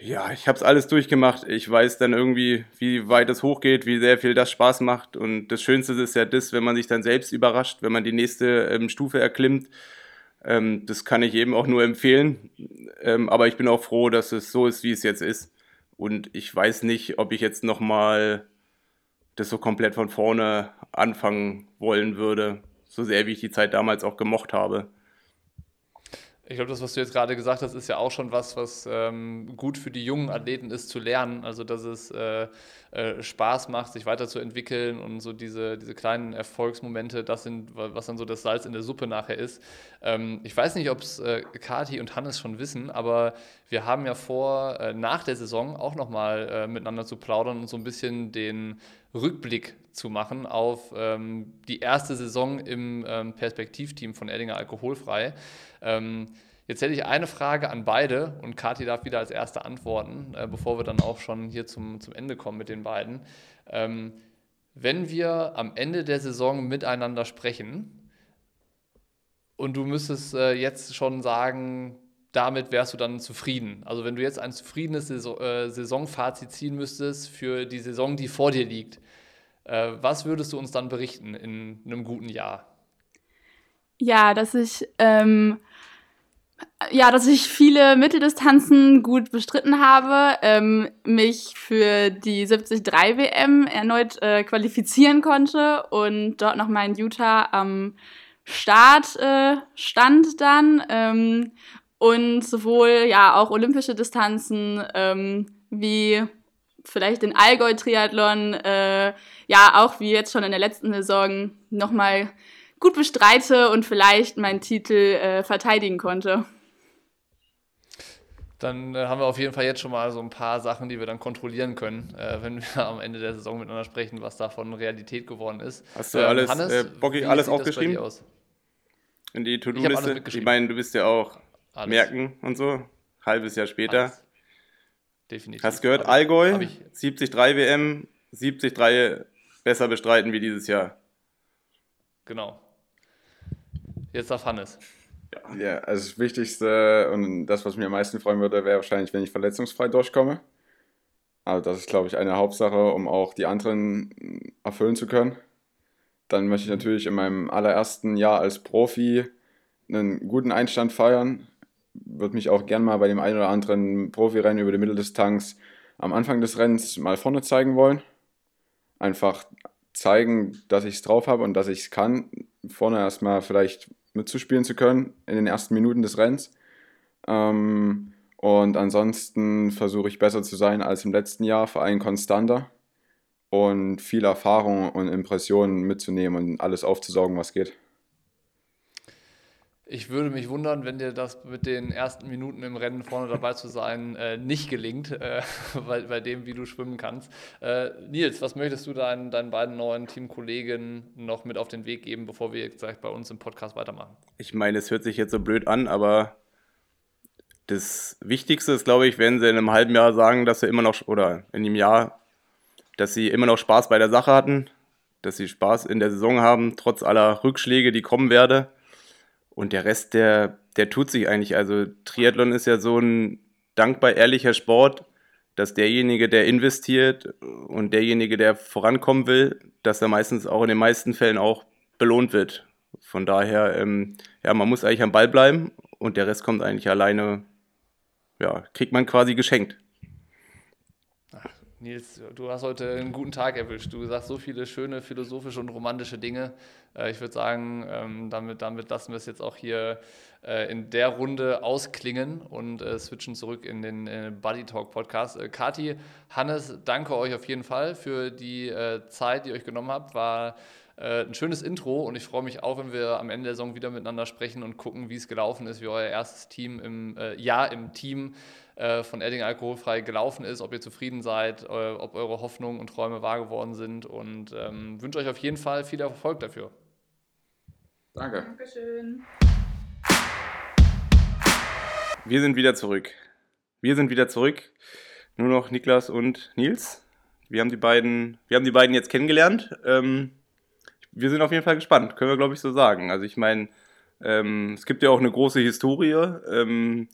ja, ich habe es alles durchgemacht. Ich weiß dann irgendwie, wie weit es hochgeht, wie sehr viel das Spaß macht. Und das Schönste ist ja das, wenn man sich dann selbst überrascht, wenn man die nächste ähm, Stufe erklimmt. Ähm, das kann ich eben auch nur empfehlen. Ähm, aber ich bin auch froh, dass es so ist, wie es jetzt ist. Und ich weiß nicht, ob ich jetzt nochmal das so komplett von vorne anfangen wollen würde. So sehr, wie ich die Zeit damals auch gemocht habe. Ich glaube, das, was du jetzt gerade gesagt hast, ist ja auch schon was, was ähm, gut für die jungen Athleten ist zu lernen. Also, dass es äh, äh, Spaß macht, sich weiterzuentwickeln und so diese, diese kleinen Erfolgsmomente, das sind, was dann so das Salz in der Suppe nachher ist. Ähm, ich weiß nicht, ob es äh, Kati und Hannes schon wissen, aber wir haben ja vor, äh, nach der Saison auch nochmal äh, miteinander zu plaudern und so ein bisschen den Rückblick zu machen auf ähm, die erste Saison im ähm, Perspektivteam von Erdinger Alkoholfrei. Ähm, jetzt hätte ich eine Frage an beide und Kathi darf wieder als erste antworten, äh, bevor wir dann auch schon hier zum, zum Ende kommen mit den beiden. Ähm, wenn wir am Ende der Saison miteinander sprechen und du müsstest äh, jetzt schon sagen, damit wärst du dann zufrieden. Also wenn du jetzt ein zufriedenes äh, Saisonfazit ziehen müsstest für die Saison, die vor dir liegt, was würdest du uns dann berichten in einem guten Jahr? Ja, dass ich ähm, ja, dass ich viele Mitteldistanzen gut bestritten habe, ähm, mich für die 73 WM erneut äh, qualifizieren konnte und dort noch mal in Utah am Start äh, stand dann ähm, und sowohl ja auch olympische Distanzen ähm, wie vielleicht den Allgäu-Triathlon, äh, ja auch wie jetzt schon in der letzten Saison nochmal gut bestreite und vielleicht meinen Titel äh, verteidigen konnte. Dann äh, haben wir auf jeden Fall jetzt schon mal so ein paar Sachen, die wir dann kontrollieren können, äh, wenn wir am Ende der Saison miteinander sprechen, was davon Realität geworden ist. Hast du ähm, alles, Hannes, äh, Bocky, alles aufgeschrieben? In die To-Do-Liste? Ich, ich meine, du bist ja auch alles. merken und so. Halbes Jahr später. Alles. Definitiv. Hast gehört, Hab Allgäu, 73 WM, 73 besser bestreiten wie dieses Jahr. Genau. Jetzt darf Hannes. Ja. ja, also das Wichtigste und das, was mir am meisten freuen würde, wäre wahrscheinlich, wenn ich verletzungsfrei durchkomme. Also das ist, glaube ich, eine Hauptsache, um auch die anderen erfüllen zu können. Dann möchte ich natürlich in meinem allerersten Jahr als Profi einen guten Einstand feiern würde mich auch gern mal bei dem einen oder anderen Profirennen über die Mitteldistanz am Anfang des Rennens mal vorne zeigen wollen. Einfach zeigen, dass ich es drauf habe und dass ich es kann, vorne erstmal vielleicht mitzuspielen zu können in den ersten Minuten des Rennens. Ähm, und ansonsten versuche ich besser zu sein als im letzten Jahr, vor allem konstanter und viel Erfahrung und Impressionen mitzunehmen und alles aufzusaugen, was geht. Ich würde mich wundern, wenn dir das mit den ersten Minuten im Rennen vorne dabei zu sein äh, nicht gelingt, äh, bei, bei, dem, wie du schwimmen kannst. Äh, Nils, was möchtest du deinen, deinen beiden neuen Teamkollegen noch mit auf den Weg geben, bevor wir jetzt gleich bei uns im Podcast weitermachen? Ich meine, es hört sich jetzt so blöd an, aber das Wichtigste ist, glaube ich, wenn sie in einem halben Jahr sagen, dass sie immer noch, oder in einem Jahr, dass sie immer noch Spaß bei der Sache hatten, dass sie Spaß in der Saison haben, trotz aller Rückschläge, die kommen werden. Und der Rest, der, der tut sich eigentlich. Also Triathlon ist ja so ein dankbar ehrlicher Sport, dass derjenige, der investiert und derjenige, der vorankommen will, dass er meistens auch in den meisten Fällen auch belohnt wird. Von daher, ähm, ja, man muss eigentlich am Ball bleiben und der Rest kommt eigentlich alleine, ja, kriegt man quasi geschenkt. Nils, du hast heute einen guten Tag erwischt. Du sagst so viele schöne philosophische und romantische Dinge. Äh, ich würde sagen, ähm, damit, damit lassen wir es jetzt auch hier äh, in der Runde ausklingen und äh, switchen zurück in den Buddy Talk Podcast. Kati, Hannes, danke euch auf jeden Fall für die Zeit, die ihr euch genommen habt. War ein schönes Intro und ich freue mich auch, wenn wir am Ende der Saison wieder miteinander sprechen und gucken, wie es gelaufen ist, wie euer erstes Team im Jahr im Team äh, von Edding alkoholfrei gelaufen ist, ob ihr zufrieden seid, äh, ob eure Hoffnungen und Träume wahr geworden sind und ähm, wünsche euch auf jeden Fall viel Erfolg dafür. Danke. Dankeschön. Wir sind wieder zurück. Wir sind wieder zurück. Nur noch Niklas und Nils. Wir haben die beiden, wir haben die beiden jetzt kennengelernt. Ähm, wir sind auf jeden Fall gespannt, können wir glaube ich so sagen. Also ich meine, ähm, es gibt ja auch eine große Historie. Ähm,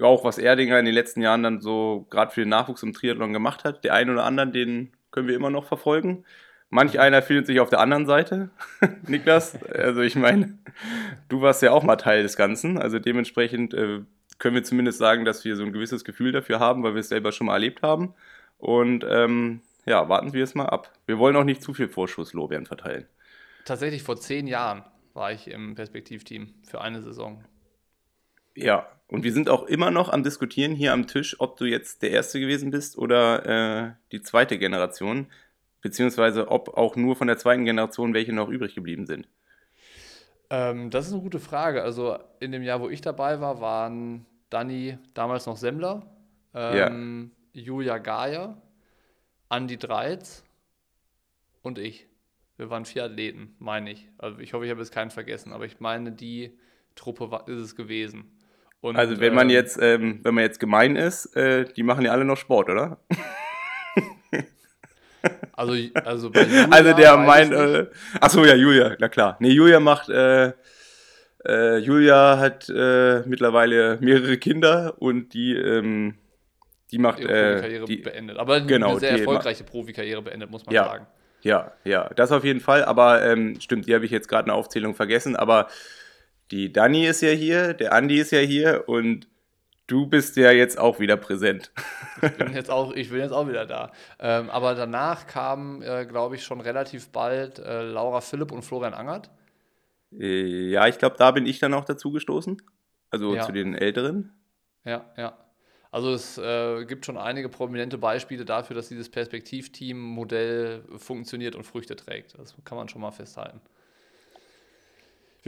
auch was Erdinger in den letzten Jahren dann so gerade für den Nachwuchs im Triathlon gemacht hat. Der einen oder anderen, den können wir immer noch verfolgen. Manch einer findet sich auf der anderen Seite, Niklas. Also ich meine, du warst ja auch mal Teil des Ganzen. Also dementsprechend äh, können wir zumindest sagen, dass wir so ein gewisses Gefühl dafür haben, weil wir es selber schon mal erlebt haben. Und ähm, ja, warten wir es mal ab. Wir wollen auch nicht zu viel Vorschusslorbeeren verteilen. Tatsächlich vor zehn Jahren war ich im Perspektivteam für eine Saison. Ja, und wir sind auch immer noch am Diskutieren hier am Tisch, ob du jetzt der Erste gewesen bist oder äh, die zweite Generation, beziehungsweise ob auch nur von der zweiten Generation welche noch übrig geblieben sind. Ähm, das ist eine gute Frage. Also in dem Jahr, wo ich dabei war, waren Dani damals noch Semmler, ähm, ja. Julia Geier, Andi Dreiz und ich. Wir waren vier Athleten, meine ich. Also ich hoffe, ich habe jetzt keinen vergessen, aber ich meine, die Truppe war, ist es gewesen. Und, also wenn man ähm, jetzt, ähm, wenn man jetzt gemein ist, äh, die machen ja alle noch Sport, oder? also, also, also der meint, äh, achso, ja, Julia, na klar. Nee, Julia macht, äh, äh, Julia hat äh, mittlerweile mehrere Kinder und die, ähm, die macht ihre äh, Profikarriere die, beendet. Aber genau, eine sehr erfolgreiche Profikarriere beendet, muss man ja, sagen. Ja, ja, das auf jeden Fall. Aber ähm, stimmt, die habe ich jetzt gerade in der Aufzählung vergessen. Aber die Dani ist ja hier, der Andi ist ja hier und du bist ja jetzt auch wieder präsent. Ich bin jetzt auch, ich bin jetzt auch wieder da. Ähm, aber danach kamen, äh, glaube ich, schon relativ bald äh, Laura Philipp und Florian Angert. Äh, ja, ich glaube, da bin ich dann auch dazu gestoßen. Also ja. zu den Älteren. Ja, ja. Also es äh, gibt schon einige prominente Beispiele dafür, dass dieses Perspektivteam-Modell funktioniert und Früchte trägt. Das kann man schon mal festhalten.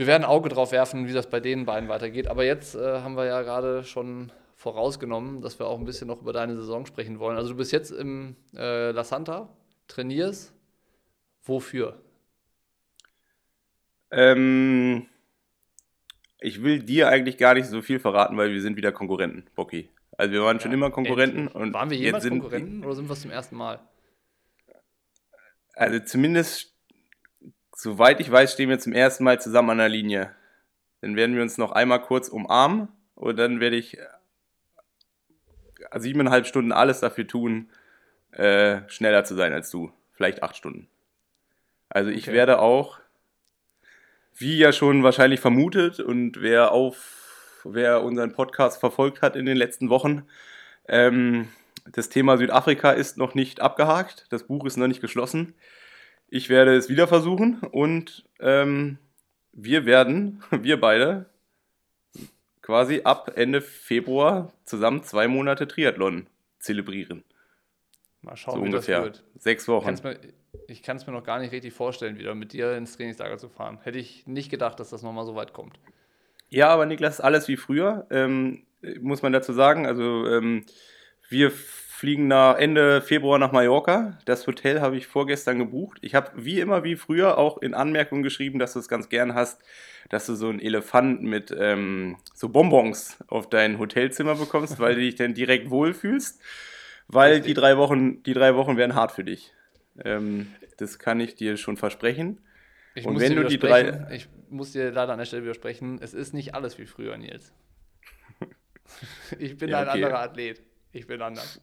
Wir werden ein Auge drauf werfen, wie das bei den beiden weitergeht. Aber jetzt äh, haben wir ja gerade schon vorausgenommen, dass wir auch ein bisschen noch über deine Saison sprechen wollen. Also du bist jetzt im äh, La Santa, trainierst. Wofür? Ähm, ich will dir eigentlich gar nicht so viel verraten, weil wir sind wieder Konkurrenten, Bocky. Also wir waren ja, schon immer Konkurrenten. Und waren wir jemals sind, Konkurrenten oder sind wir es zum ersten Mal? Also zumindest Soweit ich weiß, stehen wir zum ersten Mal zusammen an der Linie. Dann werden wir uns noch einmal kurz umarmen und dann werde ich äh, siebeneinhalb Stunden alles dafür tun, äh, schneller zu sein als du. Vielleicht acht Stunden. Also ich okay. werde auch, wie ja schon wahrscheinlich vermutet und wer auf, wer unseren Podcast verfolgt hat in den letzten Wochen, ähm, das Thema Südafrika ist noch nicht abgehakt. Das Buch ist noch nicht geschlossen. Ich werde es wieder versuchen und ähm, wir werden, wir beide, quasi ab Ende Februar zusammen zwei Monate Triathlon zelebrieren. Mal schauen, so wie ungefähr. das wird. Sechs Wochen. ich kann es mir noch gar nicht richtig vorstellen, wieder mit dir ins Trainingslager zu fahren. Hätte ich nicht gedacht, dass das nochmal so weit kommt. Ja, aber Niklas, alles wie früher, ähm, muss man dazu sagen. Also ähm, wir fliegen nach Ende Februar nach Mallorca. Das Hotel habe ich vorgestern gebucht. Ich habe wie immer, wie früher, auch in Anmerkungen geschrieben, dass du es ganz gern hast, dass du so einen Elefant mit ähm, so Bonbons auf dein Hotelzimmer bekommst, weil du dich dann direkt wohlfühlst. Weil die drei Wochen, die drei Wochen werden hart für dich. Ähm, das kann ich dir schon versprechen. Ich Und wenn du die drei. Ich muss dir leider an der Stelle widersprechen, es ist nicht alles wie früher, Nils. ich bin ja, ein okay. anderer Athlet. Ich bin anders.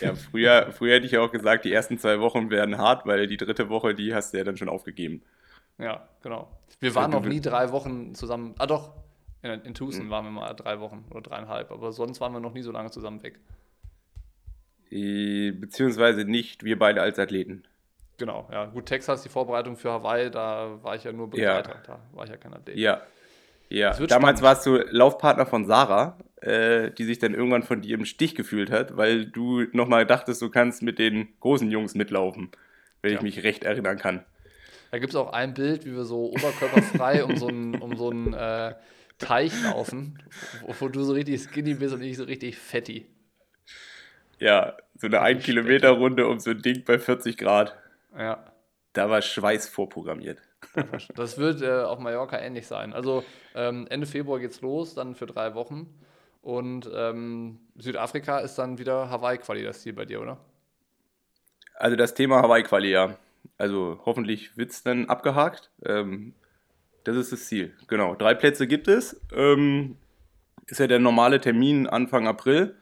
Ja, früher, früher hätte ich auch gesagt, die ersten zwei Wochen werden hart, weil die dritte Woche, die hast du ja dann schon aufgegeben. Ja, genau. Wir waren noch nie drei Wochen zusammen. Ah, doch. In, in Tucson mhm. waren wir mal drei Wochen oder dreieinhalb, aber sonst waren wir noch nie so lange zusammen weg. Beziehungsweise nicht wir beide als Athleten. Genau, ja. Gut, Texas, die Vorbereitung für Hawaii, da war ich ja nur Begleiter. Ja. Da war ich ja kein Athlet. Ja. Ja, damals spannend. warst du Laufpartner von Sarah, äh, die sich dann irgendwann von dir im Stich gefühlt hat, weil du nochmal dachtest, du kannst mit den großen Jungs mitlaufen, wenn ja. ich mich recht erinnern kann. Da gibt es auch ein Bild, wie wir so oberkörperfrei um so einen um so äh, Teich laufen, wo, wo, du so richtig skinny bist und ich so richtig fetti. Ja, so eine 1 Kilometer Runde um so ein Ding bei 40 Grad. Ja. Da war Schweiß vorprogrammiert. Das wird äh, auf Mallorca ähnlich sein. Also ähm, Ende Februar geht's los, dann für drei Wochen. Und ähm, Südafrika ist dann wieder Hawaii-Quali das Ziel bei dir, oder? Also das Thema Hawaii-Quali, ja. Also hoffentlich wird es dann abgehakt. Ähm, das ist das Ziel. Genau. Drei Plätze gibt es. Ähm, ist ja der normale Termin Anfang April.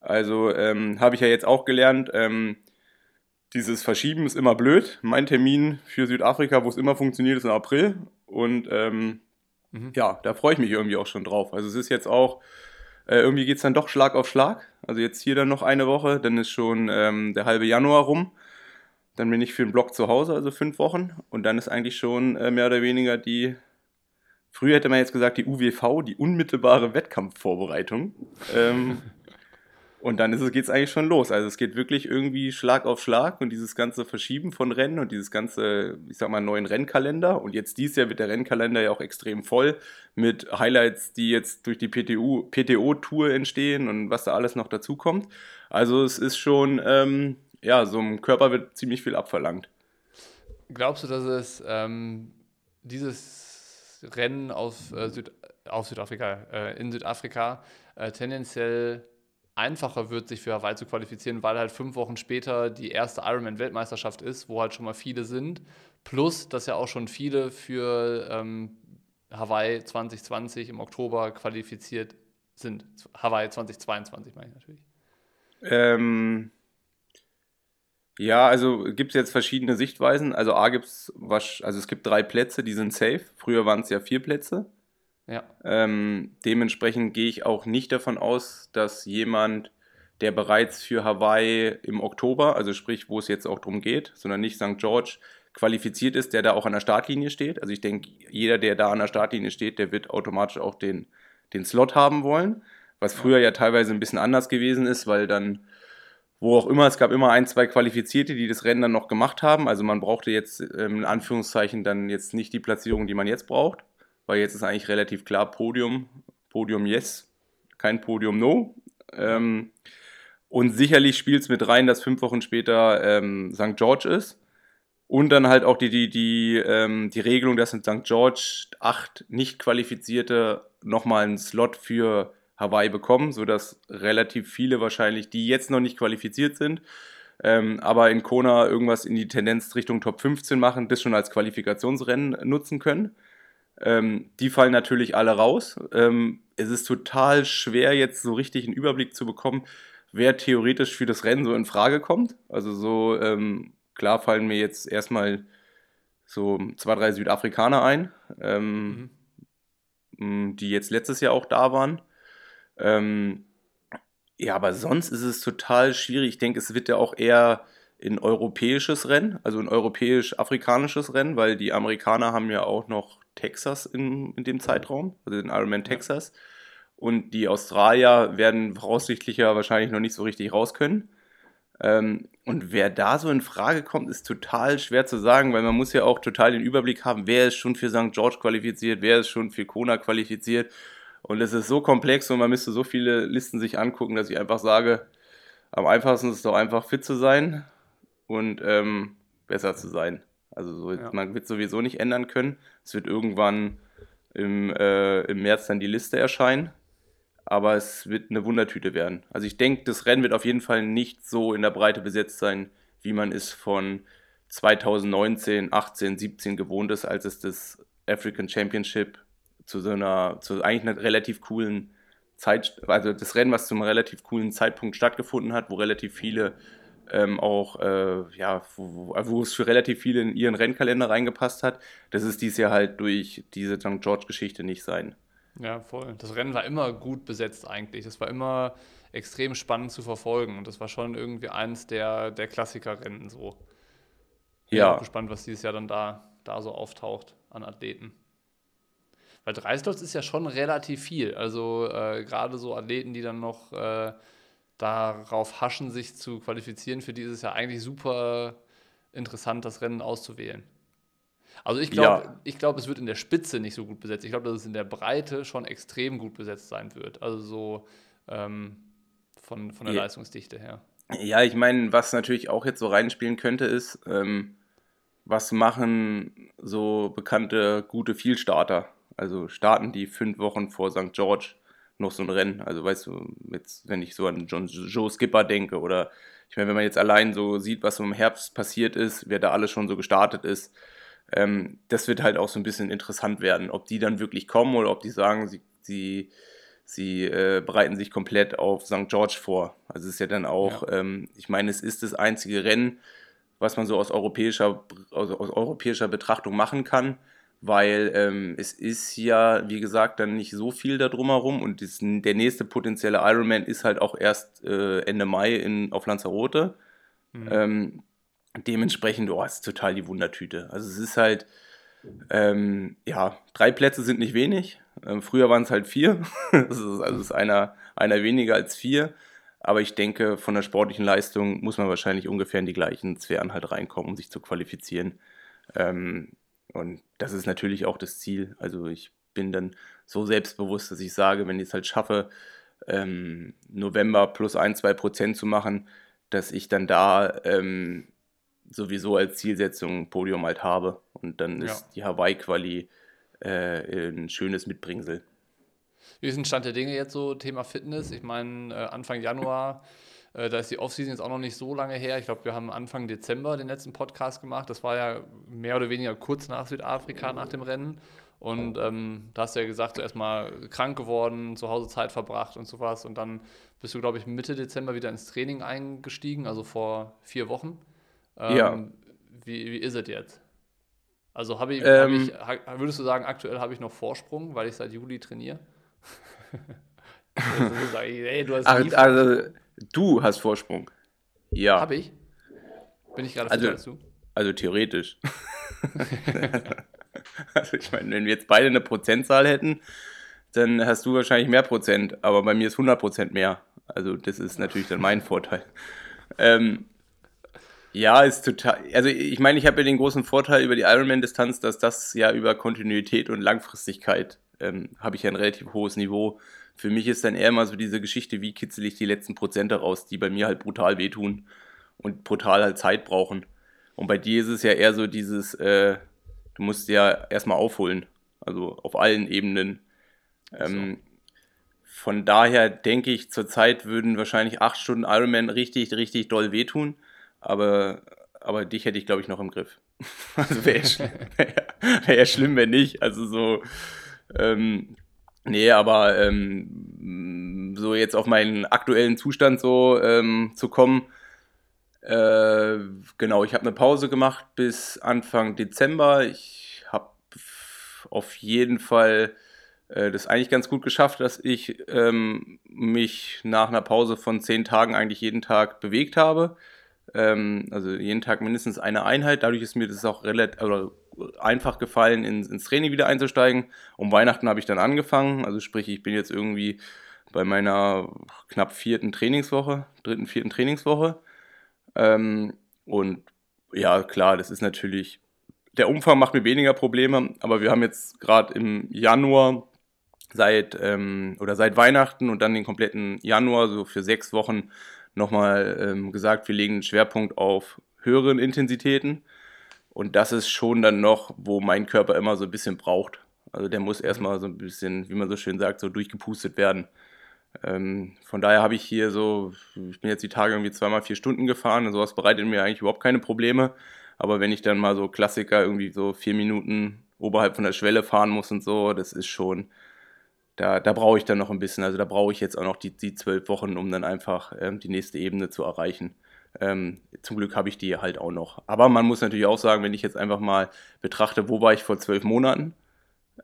Also ähm, habe ich ja jetzt auch gelernt, ähm, dieses Verschieben ist immer blöd. Mein Termin für Südafrika, wo es immer funktioniert, ist im April. Und ähm, mhm. ja, da freue ich mich irgendwie auch schon drauf. Also es ist jetzt auch, äh, irgendwie geht es dann doch Schlag auf Schlag. Also jetzt hier dann noch eine Woche, dann ist schon ähm, der halbe Januar rum. Dann bin ich für den Block zu Hause, also fünf Wochen. Und dann ist eigentlich schon äh, mehr oder weniger die, früher hätte man jetzt gesagt, die UWV, die unmittelbare Wettkampfvorbereitung. ähm, und dann geht es eigentlich schon los. Also es geht wirklich irgendwie Schlag auf Schlag und dieses ganze Verschieben von Rennen und dieses ganze, ich sag mal, neuen Rennkalender. Und jetzt dieses Jahr wird der Rennkalender ja auch extrem voll mit Highlights, die jetzt durch die PTO-Tour entstehen und was da alles noch dazu kommt. Also es ist schon, ähm, ja, so einem Körper wird ziemlich viel abverlangt. Glaubst du, dass es ähm, dieses Rennen auf, äh, Süd, auf Südafrika, äh, in Südafrika äh, tendenziell einfacher wird, sich für Hawaii zu qualifizieren, weil halt fünf Wochen später die erste Ironman-Weltmeisterschaft ist, wo halt schon mal viele sind. Plus, dass ja auch schon viele für ähm, Hawaii 2020 im Oktober qualifiziert sind. Hawaii 2022 meine ich natürlich. Ähm, ja, also gibt es jetzt verschiedene Sichtweisen. Also A gibt es, also es gibt drei Plätze, die sind safe. Früher waren es ja vier Plätze. Ja. Ähm, dementsprechend gehe ich auch nicht davon aus, dass jemand, der bereits für Hawaii im Oktober, also sprich, wo es jetzt auch darum geht, sondern nicht St. George, qualifiziert ist, der da auch an der Startlinie steht. Also ich denke, jeder, der da an der Startlinie steht, der wird automatisch auch den, den Slot haben wollen, was früher ja teilweise ein bisschen anders gewesen ist, weil dann, wo auch immer, es gab immer ein, zwei Qualifizierte, die das Rennen dann noch gemacht haben. Also man brauchte jetzt ähm, in Anführungszeichen dann jetzt nicht die Platzierung, die man jetzt braucht weil jetzt ist eigentlich relativ klar Podium, Podium yes, kein Podium no. Ähm, und sicherlich spielt es mit rein, dass fünf Wochen später ähm, St. George ist. Und dann halt auch die, die, die, ähm, die Regelung, dass in St. George acht Nicht-Qualifizierte nochmal einen Slot für Hawaii bekommen, sodass relativ viele wahrscheinlich, die jetzt noch nicht qualifiziert sind, ähm, aber in Kona irgendwas in die Tendenz Richtung Top 15 machen, das schon als Qualifikationsrennen nutzen können. Ähm, die fallen natürlich alle raus. Ähm, es ist total schwer, jetzt so richtig einen Überblick zu bekommen, wer theoretisch für das Rennen so in Frage kommt. Also so, ähm, klar fallen mir jetzt erstmal so zwei, drei Südafrikaner ein, ähm, mhm. die jetzt letztes Jahr auch da waren. Ähm, ja, aber sonst ist es total schwierig. Ich denke, es wird ja auch eher ein europäisches Rennen, also ein europäisch-afrikanisches Rennen, weil die Amerikaner haben ja auch noch Texas in, in dem Zeitraum, also den Ironman Texas. Und die Australier werden voraussichtlich ja wahrscheinlich noch nicht so richtig raus können. Ähm, und wer da so in Frage kommt, ist total schwer zu sagen, weil man muss ja auch total den Überblick haben, wer ist schon für St. George qualifiziert, wer ist schon für Kona qualifiziert. Und es ist so komplex und man müsste so viele Listen sich angucken, dass ich einfach sage, am einfachsten ist es doch einfach fit zu sein und ähm, besser zu sein. Also so, ja. man wird sowieso nicht ändern können. Es wird irgendwann im, äh, im März dann die Liste erscheinen. Aber es wird eine Wundertüte werden. Also ich denke, das Rennen wird auf jeden Fall nicht so in der Breite besetzt sein wie man es von 2019, 18, 17 gewohnt ist, als es das African Championship zu so einer, zu eigentlich einer relativ coolen Zeit, also das Rennen, was zum relativ coolen Zeitpunkt stattgefunden hat, wo relativ viele ähm, auch, äh, ja, wo, wo, es für relativ viele in ihren Rennkalender reingepasst hat, das ist dies Jahr halt durch diese St. George-Geschichte nicht sein. Ja, voll. Das Rennen war immer gut besetzt eigentlich. Das war immer extrem spannend zu verfolgen und das war schon irgendwie eins der, der Klassikerrennen so. Bin ja. Bin gespannt, was dieses Jahr dann da, da so auftaucht an Athleten. Weil drei Slots ist ja schon relativ viel. Also äh, gerade so Athleten, die dann noch äh, darauf haschen, sich zu qualifizieren für dieses Jahr, eigentlich super interessant, das Rennen auszuwählen. Also ich glaube, ja. ich glaube, es wird in der Spitze nicht so gut besetzt. Ich glaube, dass es in der Breite schon extrem gut besetzt sein wird. Also so ähm, von, von der ja. Leistungsdichte her. Ja, ich meine, was natürlich auch jetzt so reinspielen könnte, ist, ähm, was machen so bekannte gute Vielstarter? Also starten die fünf Wochen vor St. George noch so ein Rennen. Also weißt du, jetzt, wenn ich so an John, Joe Skipper denke oder ich meine, wenn man jetzt allein so sieht, was so im Herbst passiert ist, wer da alles schon so gestartet ist, ähm, das wird halt auch so ein bisschen interessant werden, ob die dann wirklich kommen oder ob die sagen, sie, sie, sie äh, bereiten sich komplett auf St. George vor. Also es ist ja dann auch, ja. Ähm, ich meine, es ist das einzige Rennen, was man so aus europäischer, aus, aus europäischer Betrachtung machen kann weil ähm, es ist ja, wie gesagt, dann nicht so viel da drumherum und das, der nächste potenzielle Ironman ist halt auch erst äh, Ende Mai in, auf Lanzarote. Mhm. Ähm, dementsprechend, oh, ist total die Wundertüte. Also es ist halt, ähm, ja, drei Plätze sind nicht wenig. Ähm, früher waren es halt vier. das ist, also ist einer, einer weniger als vier. Aber ich denke, von der sportlichen Leistung muss man wahrscheinlich ungefähr in die gleichen Sphären halt reinkommen, um sich zu qualifizieren. Ähm, und das ist natürlich auch das Ziel. Also ich bin dann so selbstbewusst, dass ich sage, wenn ich es halt schaffe, ähm, November plus ein, zwei Prozent zu machen, dass ich dann da ähm, sowieso als Zielsetzung ein Podium halt habe. Und dann ja. ist die Hawaii-Quali äh, ein schönes Mitbringsel. Wie ist ein Stand der Dinge jetzt so, Thema Fitness? Ich meine, äh, Anfang Januar äh, da ist die Offseason jetzt auch noch nicht so lange her. Ich glaube, wir haben Anfang Dezember den letzten Podcast gemacht. Das war ja mehr oder weniger kurz nach Südafrika, nach dem Rennen. Und ähm, da hast du ja gesagt, du erstmal krank geworden, zu Hause Zeit verbracht und sowas. Und dann bist du, glaube ich, Mitte Dezember wieder ins Training eingestiegen, also vor vier Wochen. Ähm, ja. Wie, wie ist es jetzt? Also ich, ähm, hab ich, würdest du sagen, aktuell habe ich noch Vorsprung, weil ich seit Juli trainiere? also, sag ich, ey, du hast Ach, also, Du hast Vorsprung. Ja. Habe ich? Bin ich gerade also, dazu? Also theoretisch. also ich meine, wenn wir jetzt beide eine Prozentzahl hätten, dann hast du wahrscheinlich mehr Prozent, aber bei mir ist 100 Prozent mehr. Also das ist natürlich dann mein Vorteil. Ähm, ja, ist total. Also ich meine, ich habe ja den großen Vorteil über die Ironman-Distanz, dass das ja über Kontinuität und Langfristigkeit ähm, habe ich ja ein relativ hohes Niveau für mich ist dann eher immer so diese Geschichte, wie kitzel ich die letzten Prozente raus, die bei mir halt brutal wehtun und brutal halt Zeit brauchen. Und bei dir ist es ja eher so dieses, äh, du musst ja erstmal aufholen, also auf allen Ebenen. Ähm, von daher denke ich, zurzeit würden wahrscheinlich acht Stunden Ironman richtig, richtig doll wehtun, aber, aber dich hätte ich, glaube ich, noch im Griff. also wäre ja, schlimm, wär ja schlimm, wenn nicht. Also so, ähm, Nee, aber ähm, so jetzt auf meinen aktuellen Zustand so ähm, zu kommen. Äh, genau, ich habe eine Pause gemacht bis Anfang Dezember. Ich habe auf jeden Fall äh, das eigentlich ganz gut geschafft, dass ich ähm, mich nach einer Pause von zehn Tagen eigentlich jeden Tag bewegt habe. Ähm, also jeden Tag mindestens eine Einheit. Dadurch ist mir das auch relativ, einfach gefallen, ins, ins Training wieder einzusteigen. Um Weihnachten habe ich dann angefangen. Also sprich, ich bin jetzt irgendwie bei meiner knapp vierten Trainingswoche, dritten, vierten Trainingswoche. Ähm, und ja, klar, das ist natürlich, der Umfang macht mir weniger Probleme, aber wir haben jetzt gerade im Januar seit ähm, oder seit Weihnachten und dann den kompletten Januar, so für sechs Wochen, nochmal ähm, gesagt, wir legen einen Schwerpunkt auf höheren Intensitäten. Und das ist schon dann noch, wo mein Körper immer so ein bisschen braucht. Also der muss erstmal so ein bisschen, wie man so schön sagt, so durchgepustet werden. Ähm, von daher habe ich hier so, ich bin jetzt die Tage irgendwie zweimal vier Stunden gefahren und sowas bereitet mir eigentlich überhaupt keine Probleme. Aber wenn ich dann mal so Klassiker irgendwie so vier Minuten oberhalb von der Schwelle fahren muss und so, das ist schon, da, da brauche ich dann noch ein bisschen. Also da brauche ich jetzt auch noch die, die zwölf Wochen, um dann einfach ähm, die nächste Ebene zu erreichen. Ähm, zum Glück habe ich die halt auch noch. Aber man muss natürlich auch sagen, wenn ich jetzt einfach mal betrachte, wo war ich vor zwölf Monaten,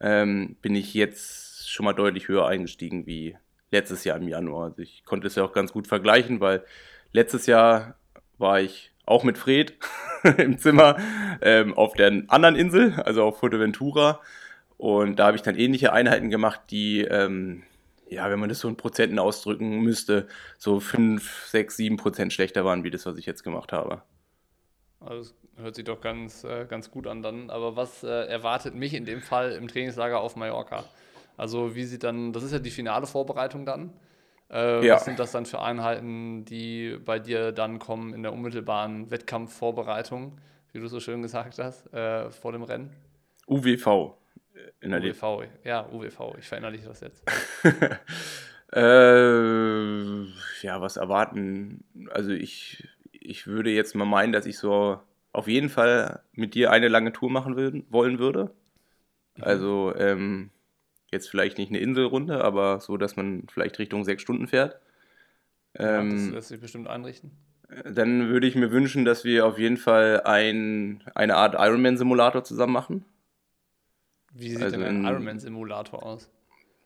ähm, bin ich jetzt schon mal deutlich höher eingestiegen wie letztes Jahr im Januar. Also ich konnte es ja auch ganz gut vergleichen, weil letztes Jahr war ich auch mit Fred im Zimmer ähm, auf der anderen Insel, also auf Fuerteventura. Und da habe ich dann ähnliche Einheiten gemacht, die, ähm, ja, wenn man das so in Prozenten ausdrücken müsste, so 5, 6, 7 Prozent schlechter waren, wie das, was ich jetzt gemacht habe. Also hört sich doch ganz, äh, ganz gut an dann. Aber was äh, erwartet mich in dem Fall im Trainingslager auf Mallorca? Also wie sieht dann, das ist ja die finale Vorbereitung dann. Äh, ja. Was sind das dann für Einheiten, die bei dir dann kommen in der unmittelbaren Wettkampfvorbereitung, wie du so schön gesagt hast, äh, vor dem Rennen? UWV. In der UWV, ja, UWV. Ich verinnerliche das jetzt. äh, ja, was erwarten? Also ich, ich würde jetzt mal meinen, dass ich so auf jeden Fall mit dir eine lange Tour machen will, wollen würde. Mhm. Also ähm, Jetzt vielleicht nicht eine Inselrunde, aber so, dass man vielleicht Richtung sechs Stunden fährt. Ja, das ähm, lässt sich bestimmt einrichten. Dann würde ich mir wünschen, dass wir auf jeden Fall ein, eine Art Ironman-Simulator zusammen machen. Wie sieht also denn ein Ironman-Simulator aus?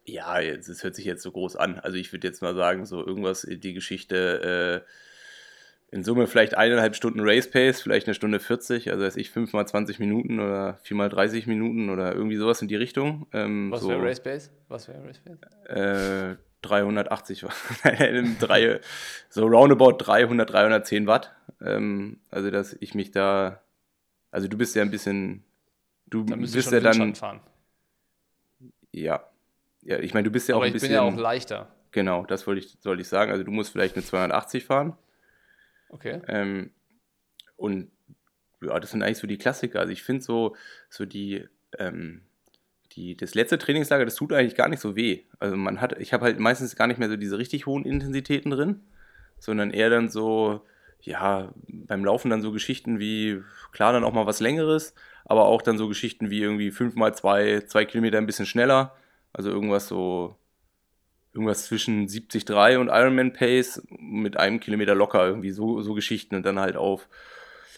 Ja, das hört sich jetzt so groß an. Also ich würde jetzt mal sagen, so irgendwas, die Geschichte äh, in Summe vielleicht eineinhalb Stunden Race Pace, vielleicht eine Stunde 40, also weiß ich, fünfmal 20 Minuten oder viermal 30 Minuten oder irgendwie sowas in die Richtung. Ähm, Was so, wäre Race Pace? Was wäre Race Pace? Äh, 380 drei, so roundabout 300, 310 Watt. Ähm, also, dass ich mich da, also du bist ja ein bisschen, du dann bist ja dann, fahren. ja, ja, ich meine, du bist ja Aber auch ein bisschen. ich bin ja auch leichter. Genau, das wollte ich, soll ich sagen. Also du musst vielleicht eine 280 fahren. Okay. Ähm, und ja, das sind eigentlich so die Klassiker. Also ich finde so, so die, ähm, die, das letzte Trainingslager, das tut eigentlich gar nicht so weh. Also man hat, ich habe halt meistens gar nicht mehr so diese richtig hohen Intensitäten drin, sondern eher dann so, ja, beim Laufen dann so Geschichten wie, klar, dann auch mal was Längeres, aber auch dann so Geschichten wie irgendwie 5 mal 2, 2 Kilometer ein bisschen schneller. Also irgendwas so irgendwas zwischen 70,3 und Ironman Pace mit einem Kilometer locker, irgendwie so, so Geschichten und dann halt auf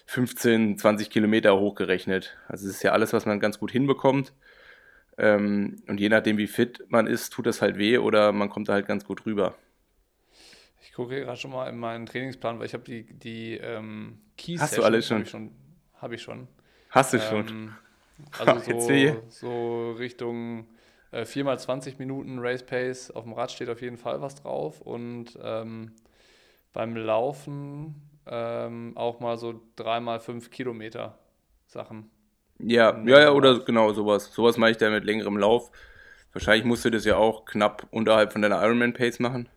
15, 20 Kilometer hochgerechnet. Also es ist ja alles, was man ganz gut hinbekommt. Ähm, und je nachdem, wie fit man ist, tut das halt weh oder man kommt da halt ganz gut rüber. Ich gucke gerade schon mal in meinen Trainingsplan, weil ich habe die, die ähm, Keys Hast du alles schon? Habe ich schon. Hab ich schon. Hast du schon? Ähm, also so, so Richtung äh, 4x20 Minuten Race Pace auf dem Rad steht auf jeden Fall was drauf. Und ähm, beim Laufen ähm, auch mal so 3x5 Kilometer Sachen. Ja, ja, ja, oder genau sowas. Sowas mache ich da mit längerem Lauf. Wahrscheinlich musst du das ja auch knapp unterhalb von deiner Ironman Pace machen.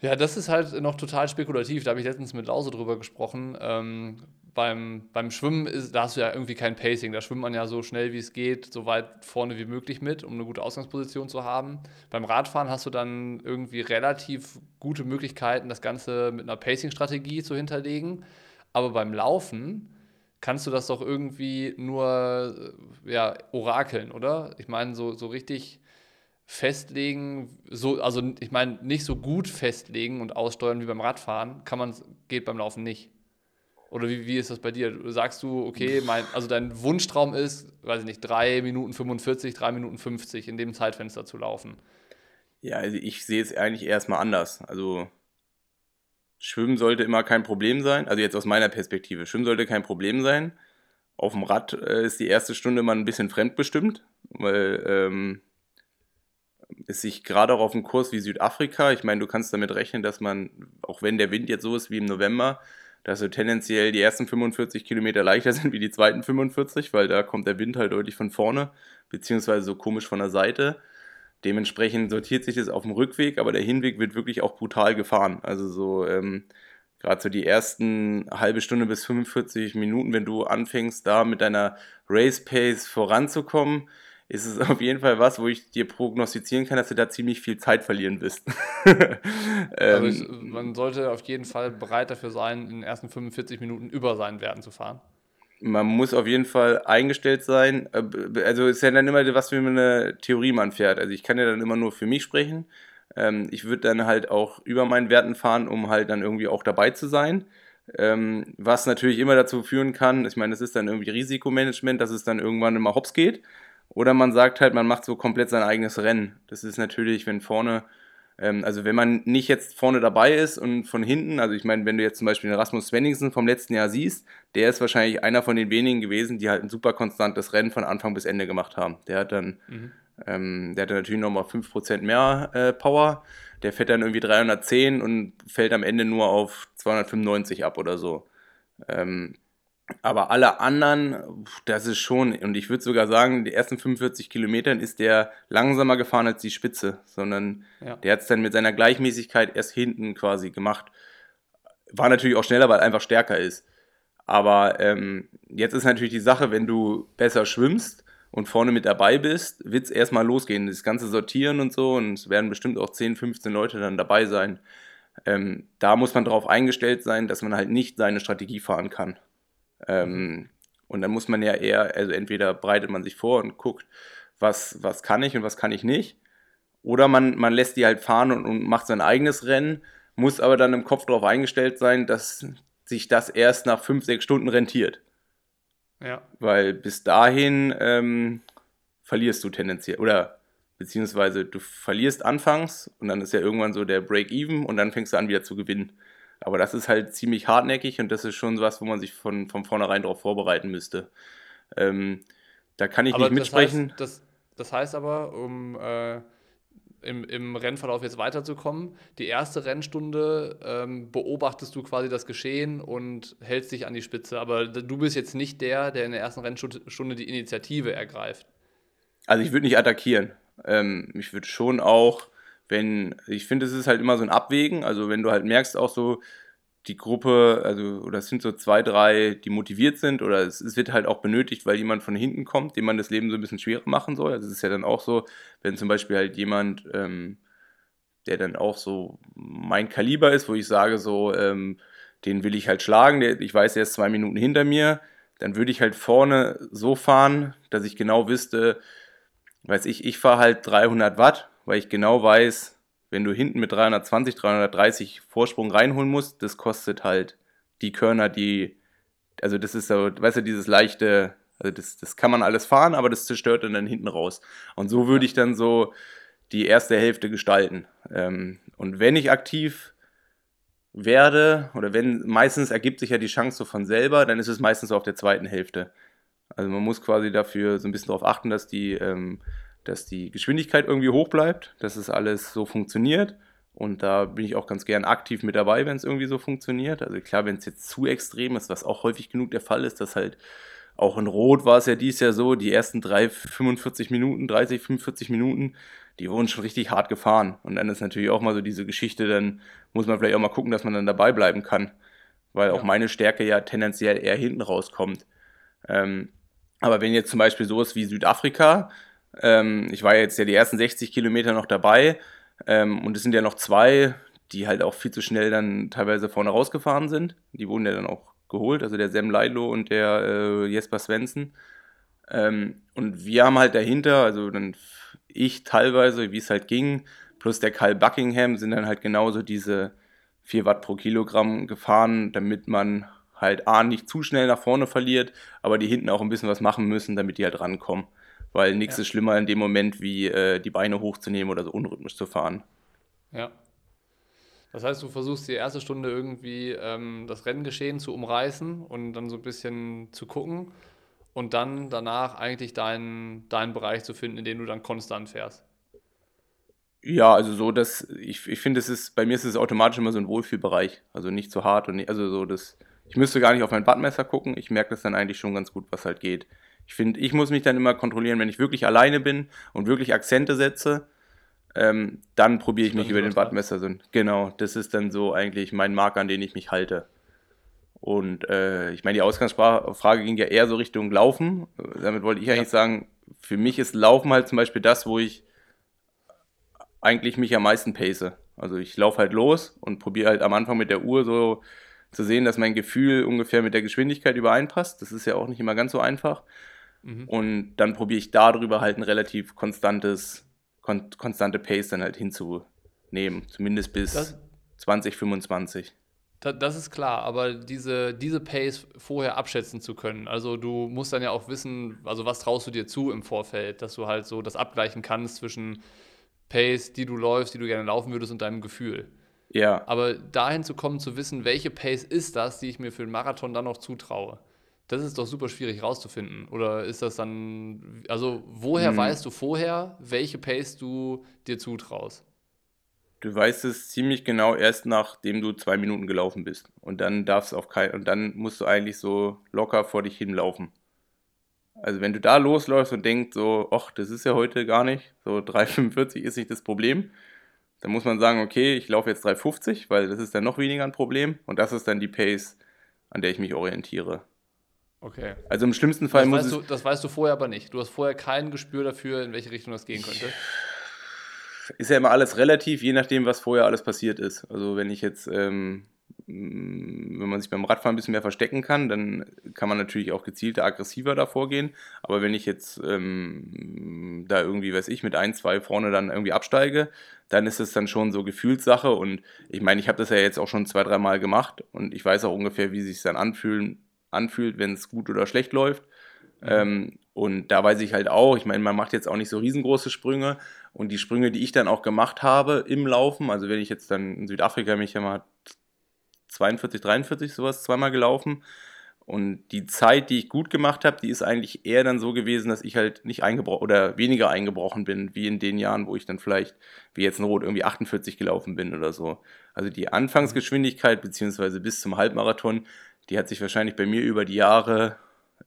Ja, das ist halt noch total spekulativ. Da habe ich letztens mit Lause drüber gesprochen. Ähm, beim, beim Schwimmen ist, da hast du ja irgendwie kein Pacing. Da schwimmt man ja so schnell wie es geht, so weit vorne wie möglich mit, um eine gute Ausgangsposition zu haben. Beim Radfahren hast du dann irgendwie relativ gute Möglichkeiten, das Ganze mit einer Pacing-Strategie zu hinterlegen. Aber beim Laufen kannst du das doch irgendwie nur äh, ja, orakeln, oder? Ich meine, so, so richtig festlegen, so, also ich meine, nicht so gut festlegen und aussteuern wie beim Radfahren, kann man, geht beim Laufen nicht. Oder wie, wie ist das bei dir? Sagst du, okay, mein, also dein Wunschtraum ist, weiß ich nicht, 3 Minuten 45, 3 Minuten 50 in dem Zeitfenster zu laufen? Ja, also ich sehe es eigentlich erstmal anders. Also Schwimmen sollte immer kein Problem sein. Also jetzt aus meiner Perspektive. Schwimmen sollte kein Problem sein. Auf dem Rad äh, ist die erste Stunde mal ein bisschen fremdbestimmt, weil ähm, es sich gerade auch auf einem Kurs wie Südafrika, ich meine, du kannst damit rechnen, dass man, auch wenn der Wind jetzt so ist wie im November, dass so tendenziell die ersten 45 Kilometer leichter sind wie die zweiten 45, weil da kommt der Wind halt deutlich von vorne, beziehungsweise so komisch von der Seite. Dementsprechend sortiert sich das auf dem Rückweg, aber der Hinweg wird wirklich auch brutal gefahren. Also so ähm, gerade so die ersten halbe Stunde bis 45 Minuten, wenn du anfängst, da mit deiner Race Pace voranzukommen, ist es auf jeden Fall was, wo ich dir prognostizieren kann, dass du da ziemlich viel Zeit verlieren wirst. ähm, also ich, man sollte auf jeden Fall bereit dafür sein, in den ersten 45 Minuten über seinen Werten zu fahren. Man muss auf jeden Fall eingestellt sein. Äh, also ist ja dann immer, was für eine Theorie man fährt. Also ich kann ja dann immer nur für mich sprechen. Ähm, ich würde dann halt auch über meinen Werten fahren, um halt dann irgendwie auch dabei zu sein. Ähm, was natürlich immer dazu führen kann, ich meine, es ist dann irgendwie Risikomanagement, dass es dann irgendwann immer hops geht. Oder man sagt halt, man macht so komplett sein eigenes Rennen. Das ist natürlich, wenn vorne, ähm, also wenn man nicht jetzt vorne dabei ist und von hinten, also ich meine, wenn du jetzt zum Beispiel den Rasmus Svenningsen vom letzten Jahr siehst, der ist wahrscheinlich einer von den wenigen gewesen, die halt ein super konstantes Rennen von Anfang bis Ende gemacht haben. Der hat dann, mhm. ähm, der hat dann natürlich nochmal 5% mehr äh, Power. Der fährt dann irgendwie 310 und fällt am Ende nur auf 295 ab oder so. Ähm, aber alle anderen, das ist schon, und ich würde sogar sagen, die ersten 45 Kilometern ist der langsamer gefahren als die Spitze, sondern ja. der hat es dann mit seiner Gleichmäßigkeit erst hinten quasi gemacht. War natürlich auch schneller, weil er einfach stärker ist. Aber ähm, jetzt ist natürlich die Sache, wenn du besser schwimmst und vorne mit dabei bist, wird es erstmal losgehen. Das ganze Sortieren und so, und es werden bestimmt auch 10, 15 Leute dann dabei sein. Ähm, da muss man darauf eingestellt sein, dass man halt nicht seine Strategie fahren kann. Ähm, und dann muss man ja eher, also entweder breitet man sich vor und guckt, was, was kann ich und was kann ich nicht. Oder man, man lässt die halt fahren und, und macht sein eigenes Rennen, muss aber dann im Kopf darauf eingestellt sein, dass sich das erst nach fünf, sechs Stunden rentiert. Ja. Weil bis dahin ähm, verlierst du tendenziell. Oder beziehungsweise du verlierst anfangs und dann ist ja irgendwann so der Break-Even und dann fängst du an wieder zu gewinnen. Aber das ist halt ziemlich hartnäckig und das ist schon was, wo man sich von, von vornherein darauf vorbereiten müsste. Ähm, da kann ich aber nicht mitsprechen. Das heißt, das, das heißt aber, um äh, im, im Rennverlauf jetzt weiterzukommen, die erste Rennstunde ähm, beobachtest du quasi das Geschehen und hältst dich an die Spitze. Aber du bist jetzt nicht der, der in der ersten Rennstunde die Initiative ergreift. Also ich würde nicht attackieren. Ähm, ich würde schon auch wenn, ich finde, es ist halt immer so ein Abwägen, also wenn du halt merkst auch so, die Gruppe, also, oder es sind so zwei, drei, die motiviert sind, oder es, es, wird halt auch benötigt, weil jemand von hinten kommt, dem man das Leben so ein bisschen schwerer machen soll. Also es ist ja dann auch so, wenn zum Beispiel halt jemand, ähm, der dann auch so mein Kaliber ist, wo ich sage, so, ähm, den will ich halt schlagen, der, ich weiß, er ist zwei Minuten hinter mir, dann würde ich halt vorne so fahren, dass ich genau wüsste, weiß ich, ich fahre halt 300 Watt weil ich genau weiß, wenn du hinten mit 320, 330 Vorsprung reinholen musst, das kostet halt die Körner, die, also das ist so, weißt du, dieses leichte, also das, das kann man alles fahren, aber das zerstört dann, dann hinten raus. Und so würde ich dann so die erste Hälfte gestalten. Ähm, und wenn ich aktiv werde, oder wenn, meistens ergibt sich ja die Chance so von selber, dann ist es meistens so auf der zweiten Hälfte. Also man muss quasi dafür so ein bisschen darauf achten, dass die ähm, dass die Geschwindigkeit irgendwie hoch bleibt, dass es alles so funktioniert. Und da bin ich auch ganz gern aktiv mit dabei, wenn es irgendwie so funktioniert. Also klar, wenn es jetzt zu extrem ist, was auch häufig genug der Fall ist, dass halt auch in Rot war es ja dies Jahr so, die ersten drei, 45 Minuten, 30, 45 Minuten, die wurden schon richtig hart gefahren. Und dann ist natürlich auch mal so diese Geschichte, dann muss man vielleicht auch mal gucken, dass man dann dabei bleiben kann. Weil auch meine Stärke ja tendenziell eher hinten rauskommt. Ähm, aber wenn jetzt zum Beispiel sowas wie Südafrika, ähm, ich war jetzt ja die ersten 60 Kilometer noch dabei ähm, und es sind ja noch zwei, die halt auch viel zu schnell dann teilweise vorne rausgefahren sind. Die wurden ja dann auch geholt, also der Sam Leidlo und der äh, Jesper Svensson. Ähm, und wir haben halt dahinter, also dann ich teilweise, wie es halt ging, plus der Kyle Buckingham sind dann halt genauso diese 4 Watt pro Kilogramm gefahren, damit man halt A nicht zu schnell nach vorne verliert, aber die hinten auch ein bisschen was machen müssen, damit die halt rankommen weil nichts ja. ist schlimmer in dem Moment, wie äh, die Beine hochzunehmen oder so unrhythmisch zu fahren. Ja. Das heißt, du versuchst die erste Stunde irgendwie ähm, das Renngeschehen zu umreißen und dann so ein bisschen zu gucken und dann danach eigentlich deinen, deinen Bereich zu finden, in dem du dann konstant fährst. Ja, also so, dass ich, ich finde, es ist, bei mir ist es automatisch immer so ein Wohlfühlbereich. Also nicht zu hart und nicht, also so das, ich müsste gar nicht auf mein Badmesser gucken, ich merke das dann eigentlich schon ganz gut, was halt geht. Ich finde, ich muss mich dann immer kontrollieren, wenn ich wirklich alleine bin und wirklich Akzente setze, ähm, dann probiere ich mich über den Wattmesser. So, genau, das ist dann so eigentlich mein Marker, an den ich mich halte. Und äh, ich meine, die Ausgangsfrage ging ja eher so Richtung Laufen. Damit wollte ich ja. eigentlich sagen, für mich ist Laufen halt zum Beispiel das, wo ich eigentlich mich am meisten pace. Also ich laufe halt los und probiere halt am Anfang mit der Uhr so zu sehen, dass mein Gefühl ungefähr mit der Geschwindigkeit übereinpasst. Das ist ja auch nicht immer ganz so einfach. Mhm. Und dann probiere ich darüber halt ein relativ konstantes, kon konstante Pace dann halt hinzunehmen. Zumindest bis das, 2025. Das ist klar, aber diese, diese Pace vorher abschätzen zu können, also du musst dann ja auch wissen, also was traust du dir zu im Vorfeld, dass du halt so das abgleichen kannst zwischen Pace, die du läufst, die du gerne laufen würdest und deinem Gefühl. Ja. Aber dahin zu kommen, zu wissen, welche Pace ist das, die ich mir für den Marathon dann noch zutraue, das ist doch super schwierig rauszufinden. Oder ist das dann, also woher hm. weißt du vorher, welche Pace du dir zutraust? Du weißt es ziemlich genau erst nachdem du zwei Minuten gelaufen bist. Und dann darfst auf kein, und dann musst du eigentlich so locker vor dich hinlaufen. Also wenn du da losläufst und denkst so, ach, das ist ja heute gar nicht, so 3,45 ist nicht das Problem, dann muss man sagen, okay, ich laufe jetzt 3,50, weil das ist dann noch weniger ein Problem und das ist dann die Pace, an der ich mich orientiere. Okay. Also im schlimmsten Fall das muss weißt du, Das weißt du vorher aber nicht. Du hast vorher kein Gespür dafür, in welche Richtung das gehen könnte. Ist ja immer alles relativ, je nachdem, was vorher alles passiert ist. Also wenn ich jetzt ähm, wenn man sich beim Radfahren ein bisschen mehr verstecken kann, dann kann man natürlich auch gezielter, aggressiver da vorgehen. Aber wenn ich jetzt ähm, da irgendwie, weiß ich, mit ein, zwei vorne dann irgendwie absteige, dann ist es dann schon so Gefühlssache. Und ich meine, ich habe das ja jetzt auch schon zwei, dreimal gemacht und ich weiß auch ungefähr, wie sich dann anfühlen, anfühlt, wenn es gut oder schlecht läuft. Mhm. Ähm, und da weiß ich halt auch, ich meine, man macht jetzt auch nicht so riesengroße Sprünge. Und die Sprünge, die ich dann auch gemacht habe im Laufen, also wenn ich jetzt dann in Südafrika mich ja mal 42, 43 sowas zweimal gelaufen. Und die Zeit, die ich gut gemacht habe, die ist eigentlich eher dann so gewesen, dass ich halt nicht eingebrochen oder weniger eingebrochen bin, wie in den Jahren, wo ich dann vielleicht, wie jetzt in Rot, irgendwie 48 gelaufen bin oder so. Also die Anfangsgeschwindigkeit, beziehungsweise bis zum Halbmarathon, die hat sich wahrscheinlich bei mir über die Jahre,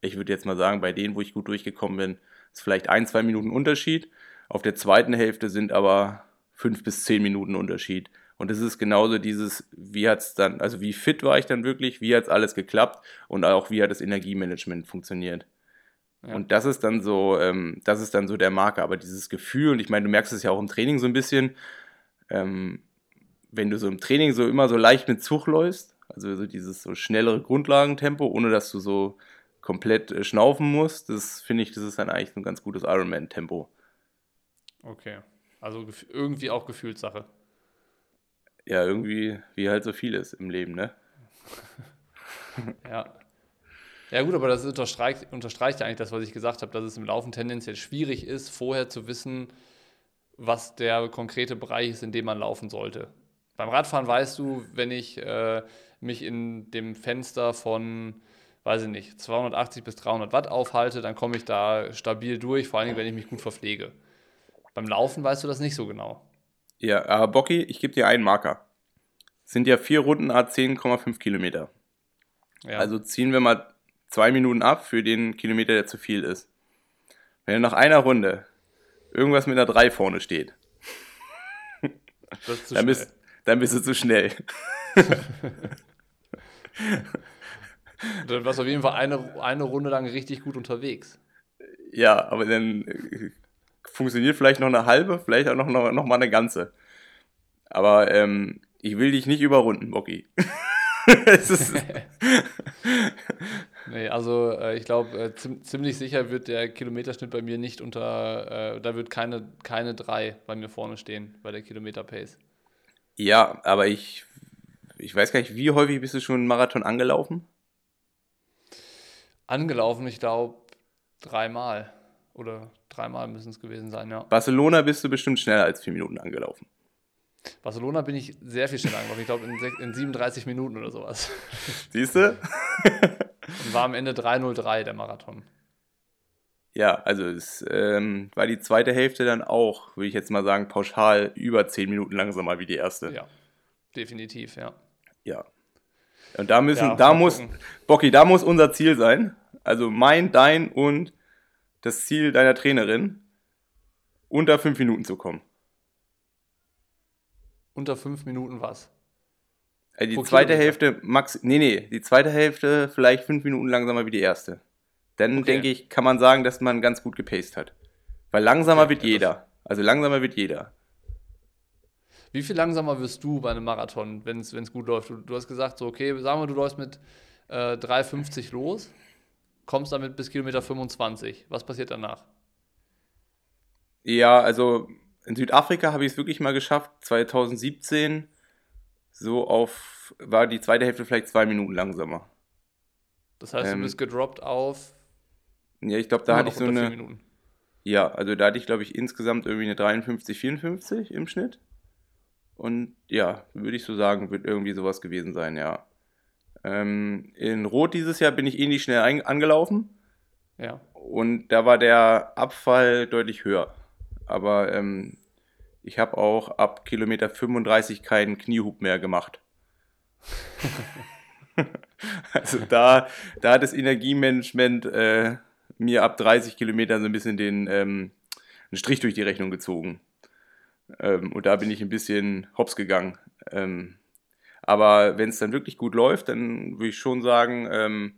ich würde jetzt mal sagen, bei denen, wo ich gut durchgekommen bin, ist vielleicht ein, zwei Minuten Unterschied. Auf der zweiten Hälfte sind aber fünf bis zehn Minuten Unterschied. Und es ist genauso dieses, wie hat es dann, also wie fit war ich dann wirklich, wie hat es alles geklappt und auch wie hat das Energiemanagement funktioniert. Ja. Und das ist dann so, ähm, das ist dann so der Marker. Aber dieses Gefühl, und ich meine, du merkst es ja auch im Training so ein bisschen, ähm, wenn du so im Training so immer so leicht mit Zug läufst, also so dieses so schnellere Grundlagentempo, ohne dass du so komplett äh, schnaufen musst, das finde ich, das ist dann eigentlich ein ganz gutes Ironman-Tempo. Okay. Also irgendwie auch Gefühlssache ja, irgendwie, wie halt so vieles im Leben, ne? ja. Ja, gut, aber das unterstreicht, unterstreicht ja eigentlich das, was ich gesagt habe, dass es im Laufen tendenziell schwierig ist, vorher zu wissen, was der konkrete Bereich ist, in dem man laufen sollte. Beim Radfahren weißt du, wenn ich äh, mich in dem Fenster von, weiß ich nicht, 280 bis 300 Watt aufhalte, dann komme ich da stabil durch, vor allem wenn ich mich gut verpflege. Beim Laufen weißt du das nicht so genau. Ja, aber Bocky, ich gebe dir einen Marker. Sind ja vier Runden a 10,5 Kilometer. Ja. Also ziehen wir mal zwei Minuten ab für den Kilometer, der zu viel ist. Wenn nach einer Runde irgendwas mit einer 3 vorne steht, dann, bist, dann bist du zu schnell. dann warst du auf jeden Fall eine, eine Runde lang richtig gut unterwegs. Ja, aber dann funktioniert vielleicht noch eine halbe, vielleicht auch noch, noch, noch mal eine ganze. Aber ähm, ich will dich nicht überrunden, Bocky. nee, also äh, ich glaube, äh, ziemlich sicher wird der Kilometerschnitt bei mir nicht unter, äh, da wird keine, keine drei bei mir vorne stehen, bei der Kilometer-Pace. Ja, aber ich, ich weiß gar nicht, wie häufig bist du schon einen Marathon angelaufen? Angelaufen, ich glaube, dreimal. Oder dreimal müssen es gewesen sein, ja. Barcelona bist du bestimmt schneller als vier Minuten angelaufen. Barcelona bin ich sehr viel schneller angelaufen. Ich glaube, in, in 37 Minuten oder sowas. Siehst du? Und war am Ende 3.03 der Marathon. Ja, also es ähm, war die zweite Hälfte dann auch, würde ich jetzt mal sagen, pauschal über 10 Minuten langsamer wie die erste. Ja, definitiv, ja. Ja. Und da müssen, ja, da muss, Bocky, da muss unser Ziel sein. Also mein, dein und das Ziel deiner Trainerin, unter fünf Minuten zu kommen. Unter fünf Minuten was? Also die zweite Kilometer. Hälfte, max, nee, nee, die zweite Hälfte vielleicht fünf Minuten langsamer wie die erste. Dann okay. denke ich, kann man sagen, dass man ganz gut gepaced hat. Weil langsamer okay, wird jeder. Also langsamer wird jeder. Wie viel langsamer wirst du bei einem Marathon, wenn es gut läuft? Du, du, hast gesagt, so, okay, sagen wir, du läufst mit äh, 3,50 los, kommst damit bis Kilometer 25. Was passiert danach? Ja, also in Südafrika habe ich es wirklich mal geschafft, 2017 so auf, war die zweite Hälfte vielleicht zwei Minuten langsamer. Das heißt, ähm, du bist gedroppt auf. Ja, ich glaube, da hatte ich so eine. Ja, also da hatte ich, glaube ich, insgesamt irgendwie eine 53, 54 im Schnitt. Und ja, würde ich so sagen, wird irgendwie sowas gewesen sein, ja. Ähm, in Rot dieses Jahr bin ich ähnlich schnell angelaufen. Ja. Und da war der Abfall deutlich höher. Aber ähm, ich habe auch ab Kilometer 35 keinen Kniehub mehr gemacht. also da, da hat das Energiemanagement äh, mir ab 30 Kilometern so ein bisschen den ähm, einen Strich durch die Rechnung gezogen. Ähm, und da bin ich ein bisschen hops gegangen. Ähm, aber wenn es dann wirklich gut läuft, dann würde ich schon sagen, ähm,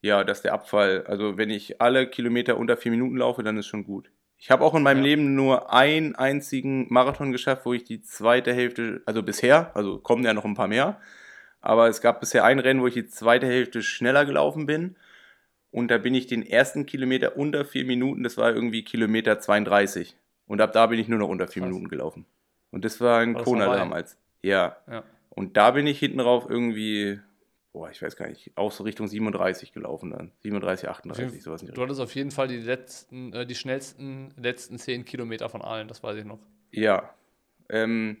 ja, dass der Abfall, also wenn ich alle Kilometer unter vier Minuten laufe, dann ist schon gut. Ich habe auch in meinem ja. Leben nur einen einzigen Marathon geschafft, wo ich die zweite Hälfte, also bisher, also kommen ja noch ein paar mehr, aber es gab bisher ein Rennen, wo ich die zweite Hälfte schneller gelaufen bin. Und da bin ich den ersten Kilometer unter vier Minuten, das war irgendwie Kilometer 32. Und ab da bin ich nur noch unter vier Krass. Minuten gelaufen. Und das war ein Kona damals. Ja. ja. Und da bin ich hinten rauf irgendwie boah, ich weiß gar nicht, auch so Richtung 37 gelaufen dann. 37, 38, sowas. Du hattest auf jeden Fall die letzten, äh, die schnellsten letzten 10 Kilometer von allen, das weiß ich noch. Ja. Ähm,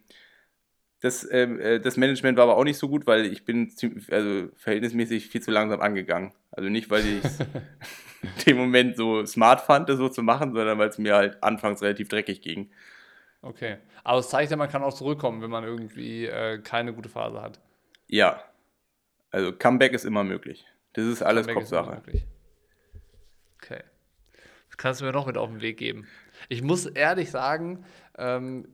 das, ähm, äh, das Management war aber auch nicht so gut, weil ich bin also verhältnismäßig viel zu langsam angegangen. Also nicht, weil ich dem Moment so smart fand, das so zu machen, sondern weil es mir halt anfangs relativ dreckig ging. Okay. Aber es zeigt ja, man kann auch zurückkommen, wenn man irgendwie äh, keine gute Phase hat. Ja, also Comeback ist immer möglich. Das ist alles Comeback Kopfsache. Ist okay. Das kannst du mir noch mit auf den Weg geben. Ich muss ehrlich sagen, ähm,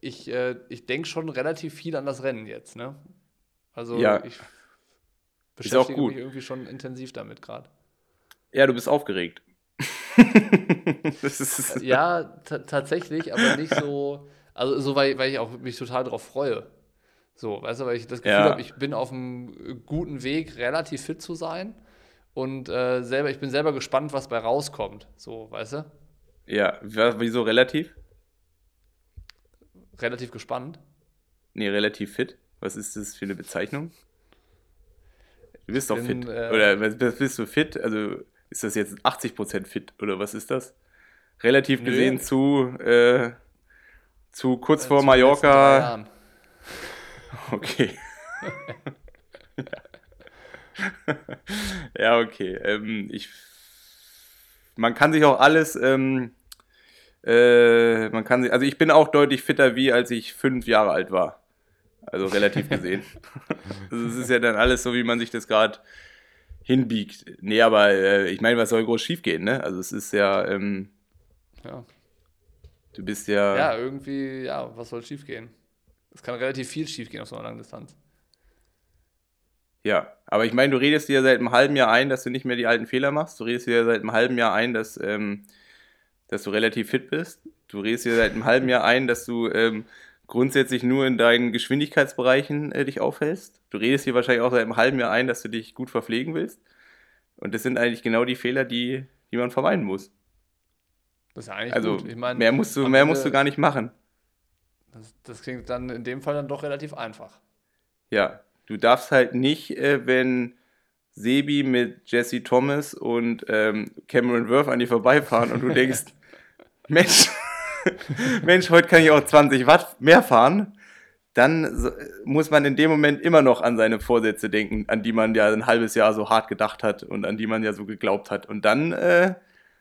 ich, äh, ich denke schon relativ viel an das Rennen jetzt. Ne? Also ja. ich beschäftige mich irgendwie schon intensiv damit gerade. Ja, du bist aufgeregt. ja, tatsächlich, aber nicht so, also so, weil, weil ich auch mich total darauf freue. So, weißt du, weil ich das Gefühl ja. habe, ich bin auf einem guten Weg, relativ fit zu sein. Und äh, selber, ich bin selber gespannt, was bei rauskommt. So, weißt du? Ja, wieso relativ? Relativ gespannt. Nee, relativ fit. Was ist das für eine Bezeichnung? Du bist doch fit. Äh, oder bist du fit? Also ist das jetzt 80% fit oder was ist das? Relativ nö. gesehen zu, äh, zu kurz äh, vor Mallorca. Okay. ja, okay. Ähm, ich, man kann sich auch alles, ähm, äh, man kann sich, also ich bin auch deutlich fitter, wie als ich fünf Jahre alt war. Also relativ gesehen. also es ist ja dann alles so, wie man sich das gerade hinbiegt. Nee, aber äh, ich meine, was soll groß schiefgehen, ne? Also es ist ja, ähm, ja. Du bist ja. Ja, irgendwie, ja, was soll schiefgehen? Es kann relativ viel schiefgehen auf so einer langen Distanz. Ja, aber ich meine, du redest dir seit einem halben Jahr ein, dass du nicht mehr die alten Fehler machst. Du redest dir seit einem halben Jahr ein, dass, ähm, dass du relativ fit bist. Du redest dir seit einem halben Jahr ein, dass du ähm, grundsätzlich nur in deinen Geschwindigkeitsbereichen äh, dich aufhältst. Du redest dir wahrscheinlich auch seit einem halben Jahr ein, dass du dich gut verpflegen willst. Und das sind eigentlich genau die Fehler, die, die man vermeiden muss. Das ist ja eigentlich also, gut. Ich mein, mehr musst du, mehr musst du gar nicht machen. Das, das, klingt dann in dem Fall dann doch relativ einfach. Ja, du darfst halt nicht, äh, wenn Sebi mit Jesse Thomas und ähm, Cameron Worth an dir vorbeifahren und du denkst, Mensch, Mensch, heute kann ich auch 20 Watt mehr fahren, dann muss man in dem Moment immer noch an seine Vorsätze denken, an die man ja ein halbes Jahr so hart gedacht hat und an die man ja so geglaubt hat. Und dann, äh,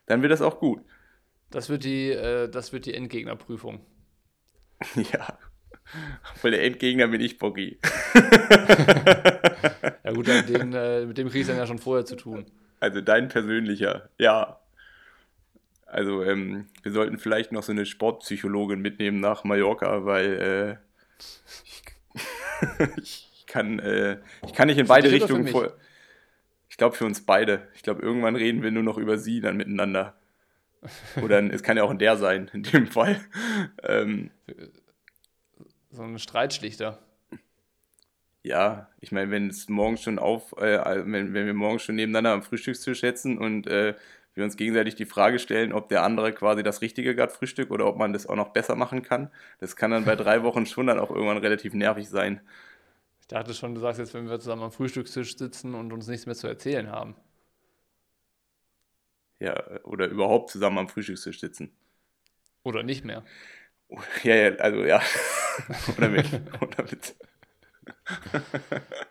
dann wird das auch gut. Das wird die, äh, das wird die Endgegnerprüfung. Ja. Voll der Endgegner bin ich, Boggy. ja gut, den, äh, mit dem kriegst du dann ja schon vorher zu tun. Also dein persönlicher, ja. Also ähm, wir sollten vielleicht noch so eine Sportpsychologin mitnehmen nach Mallorca, weil äh, ich, kann, äh, ich kann nicht in beide Richtungen vor. Ich glaube für uns beide. Ich glaube, irgendwann reden wir nur noch über sie dann miteinander. Oder es kann ja auch in der sein, in dem Fall. Ähm, so ein Streitschlichter. Ja, ich meine, wenn es morgens schon auf, äh, wenn, wenn wir morgens schon nebeneinander am Frühstückstisch sitzen und äh, wir uns gegenseitig die Frage stellen, ob der andere quasi das Richtige gerade frühstückt oder ob man das auch noch besser machen kann. Das kann dann bei drei Wochen schon dann auch irgendwann relativ nervig sein. Ich dachte schon, du sagst jetzt, wenn wir zusammen am Frühstückstisch sitzen und uns nichts mehr zu erzählen haben. Ja, oder überhaupt zusammen am Frühstückstisch sitzen. Oder nicht mehr. Ja, ja, also ja. oder mit. oder mit.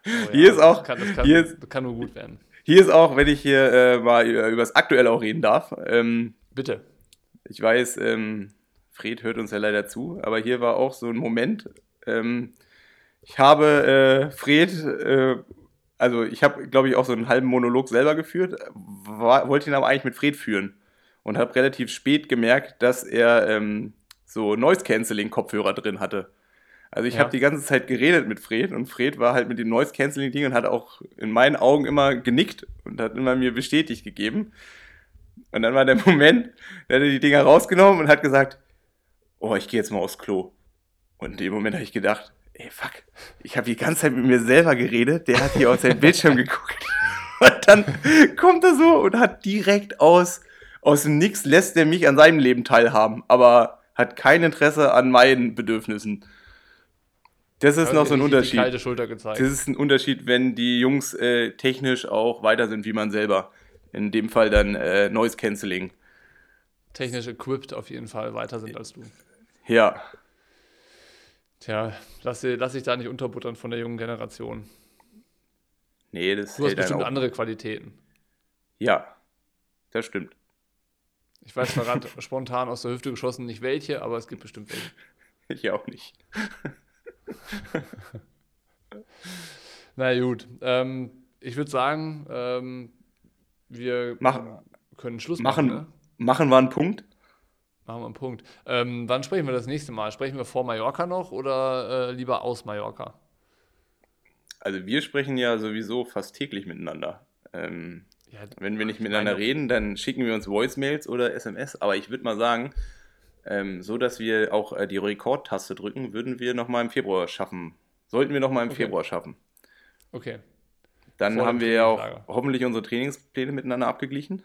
Oh ja, hier ist auch. Das kann, das kann, hier ist, kann nur gut werden. Hier ist auch, wenn ich hier äh, mal über, über das Aktuelle auch reden darf. Ähm, Bitte. Ich weiß, ähm, Fred hört uns ja leider zu, aber hier war auch so ein Moment. Ähm, ich habe äh, Fred, äh, also ich habe, glaube ich, auch so einen halben Monolog selber geführt, war, wollte ihn aber eigentlich mit Fred führen und habe relativ spät gemerkt, dass er ähm, so Noise-Canceling-Kopfhörer drin hatte. Also ich ja. habe die ganze Zeit geredet mit Fred und Fred war halt mit dem Noise-Canceling-Ding und hat auch in meinen Augen immer genickt und hat immer mir bestätigt gegeben. Und dann war der Moment, da hat er die Dinger rausgenommen und hat gesagt, oh, ich gehe jetzt mal aufs Klo. Und in dem Moment habe ich gedacht, ey, fuck, ich habe die ganze Zeit mit mir selber geredet, der hat hier auf seinen Bildschirm geguckt. Und dann kommt er so und hat direkt aus, aus dem Nix lässt er mich an seinem Leben teilhaben, aber hat kein Interesse an meinen Bedürfnissen. Das ist noch so ein Unterschied. Kalte Schulter gezeigt. Das ist ein Unterschied, wenn die Jungs äh, technisch auch weiter sind wie man selber. In dem Fall dann äh, Noise Cancelling. Technisch equipped auf jeden Fall weiter sind als du. Ja. Tja, lass, lass dich da nicht unterbuttern von der jungen Generation. Nee, das Du hast bestimmt andere Qualitäten. Ja, das stimmt. Ich weiß gerade spontan aus der Hüfte geschossen nicht welche, aber es gibt bestimmt welche. Ich auch nicht. Na gut. Ähm, ich würde sagen, ähm, wir Mach, können Schluss machen. Machen, ne? machen wir einen Punkt. Machen wir einen Punkt. Ähm, wann sprechen wir das nächste Mal? Sprechen wir vor Mallorca noch oder äh, lieber aus Mallorca? Also wir sprechen ja sowieso fast täglich miteinander. Ähm, ja, wenn wir nicht miteinander reden, dann schicken wir uns Voicemails oder SMS. Aber ich würde mal sagen, ähm, so dass wir auch äh, die Rekordtaste drücken, würden wir nochmal im Februar schaffen. Sollten wir nochmal im okay. Februar schaffen. Okay. Dann Vor haben wir ja auch hoffentlich unsere Trainingspläne miteinander abgeglichen.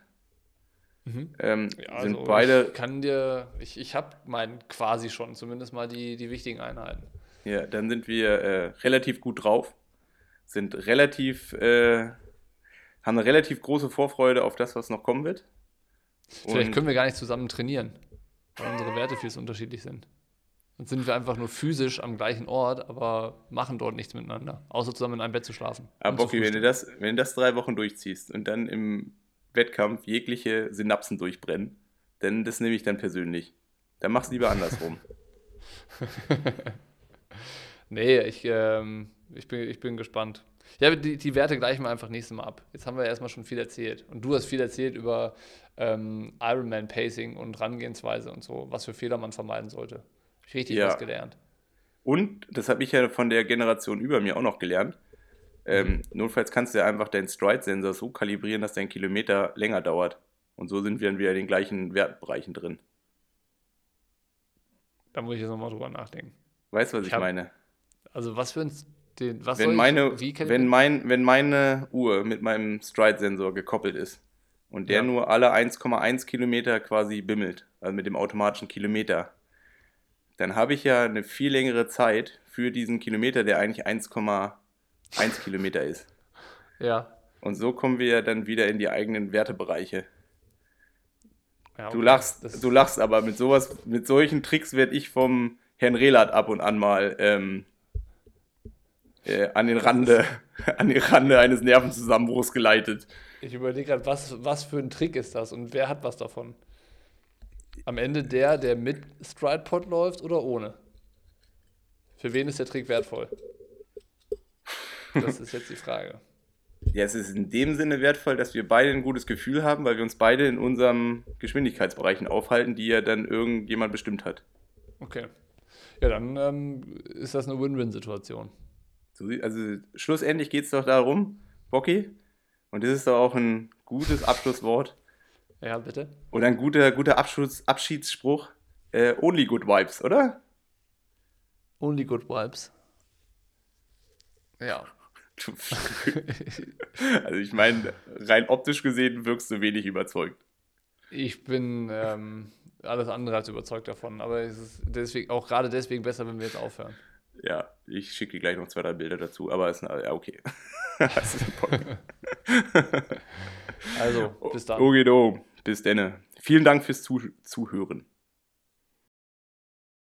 Mhm. Ähm, ja, sind also beide. Ich kann dir, ich, ich habe meinen quasi schon, zumindest mal die, die wichtigen Einheiten. Ja, dann sind wir äh, relativ gut drauf, sind relativ, äh, haben eine relativ große Vorfreude auf das, was noch kommen wird. Vielleicht Und können wir gar nicht zusammen trainieren, weil unsere Werte viel zu unterschiedlich sind. Dann sind wir einfach nur physisch am gleichen Ort, aber machen dort nichts miteinander, außer zusammen in einem Bett zu schlafen. Aber Bocky, wenn du, das, wenn du das drei Wochen durchziehst und dann im Wettkampf jegliche Synapsen durchbrennen. Denn das nehme ich dann persönlich. Dann mach's lieber andersrum. nee, ich, ähm, ich, bin, ich bin gespannt. Ja, die, die Werte gleichen wir einfach nächstes Mal ab. Jetzt haben wir erstmal schon viel erzählt. Und du hast viel erzählt über ähm, Ironman-Pacing und Rangehensweise und so, was für Fehler man vermeiden sollte. Richtig ja. was gelernt. Und, das habe ich ja von der Generation über mir auch noch gelernt, ähm, notfalls kannst du ja einfach deinen Stride-Sensor so kalibrieren, dass dein Kilometer länger dauert. Und so sind wir dann wieder in den gleichen Wertbereichen drin. Da muss ich jetzt nochmal drüber nachdenken. Weißt du, was ich, ich hab, meine? Also was für ein den, was wenn meine, ich, wenn, mein, wenn meine Uhr mit meinem Stride-Sensor gekoppelt ist und der ja. nur alle 1,1 Kilometer quasi bimmelt, also mit dem automatischen Kilometer, dann habe ich ja eine viel längere Zeit für diesen Kilometer, der eigentlich 1,1 1 Kilometer ist. Ja. Und so kommen wir dann wieder in die eigenen Wertebereiche. Ja, okay. Du lachst, du lachst, aber mit sowas, mit solchen Tricks werde ich vom Herrn Relat ab und an mal ähm, äh, an den Rande, an den Rande eines Nervenzusammenbruchs geleitet. Ich überlege gerade, was, was für ein Trick ist das und wer hat was davon? Am Ende der, der mit Stridepod läuft oder ohne? Für wen ist der Trick wertvoll? Das ist jetzt die Frage. Ja, es ist in dem Sinne wertvoll, dass wir beide ein gutes Gefühl haben, weil wir uns beide in unseren Geschwindigkeitsbereichen aufhalten, die ja dann irgendjemand bestimmt hat. Okay. Ja, dann ähm, ist das eine Win-Win-Situation. So, also schlussendlich geht es doch darum, Bocky, und das ist doch auch ein gutes Abschlusswort. Ja, bitte. Oder ein guter, guter Abschluss, Abschiedsspruch. Äh, only good vibes, oder? Only good vibes. Ja. also ich meine, rein optisch gesehen wirkst du wenig überzeugt. Ich bin ähm, alles andere als überzeugt davon, aber es ist deswegen, auch gerade deswegen besser, wenn wir jetzt aufhören. Ja, ich schicke dir gleich noch zwei, drei Bilder dazu, aber ist ja okay. also, bis dann. Okay, bis denne. Vielen Dank fürs Zuhören.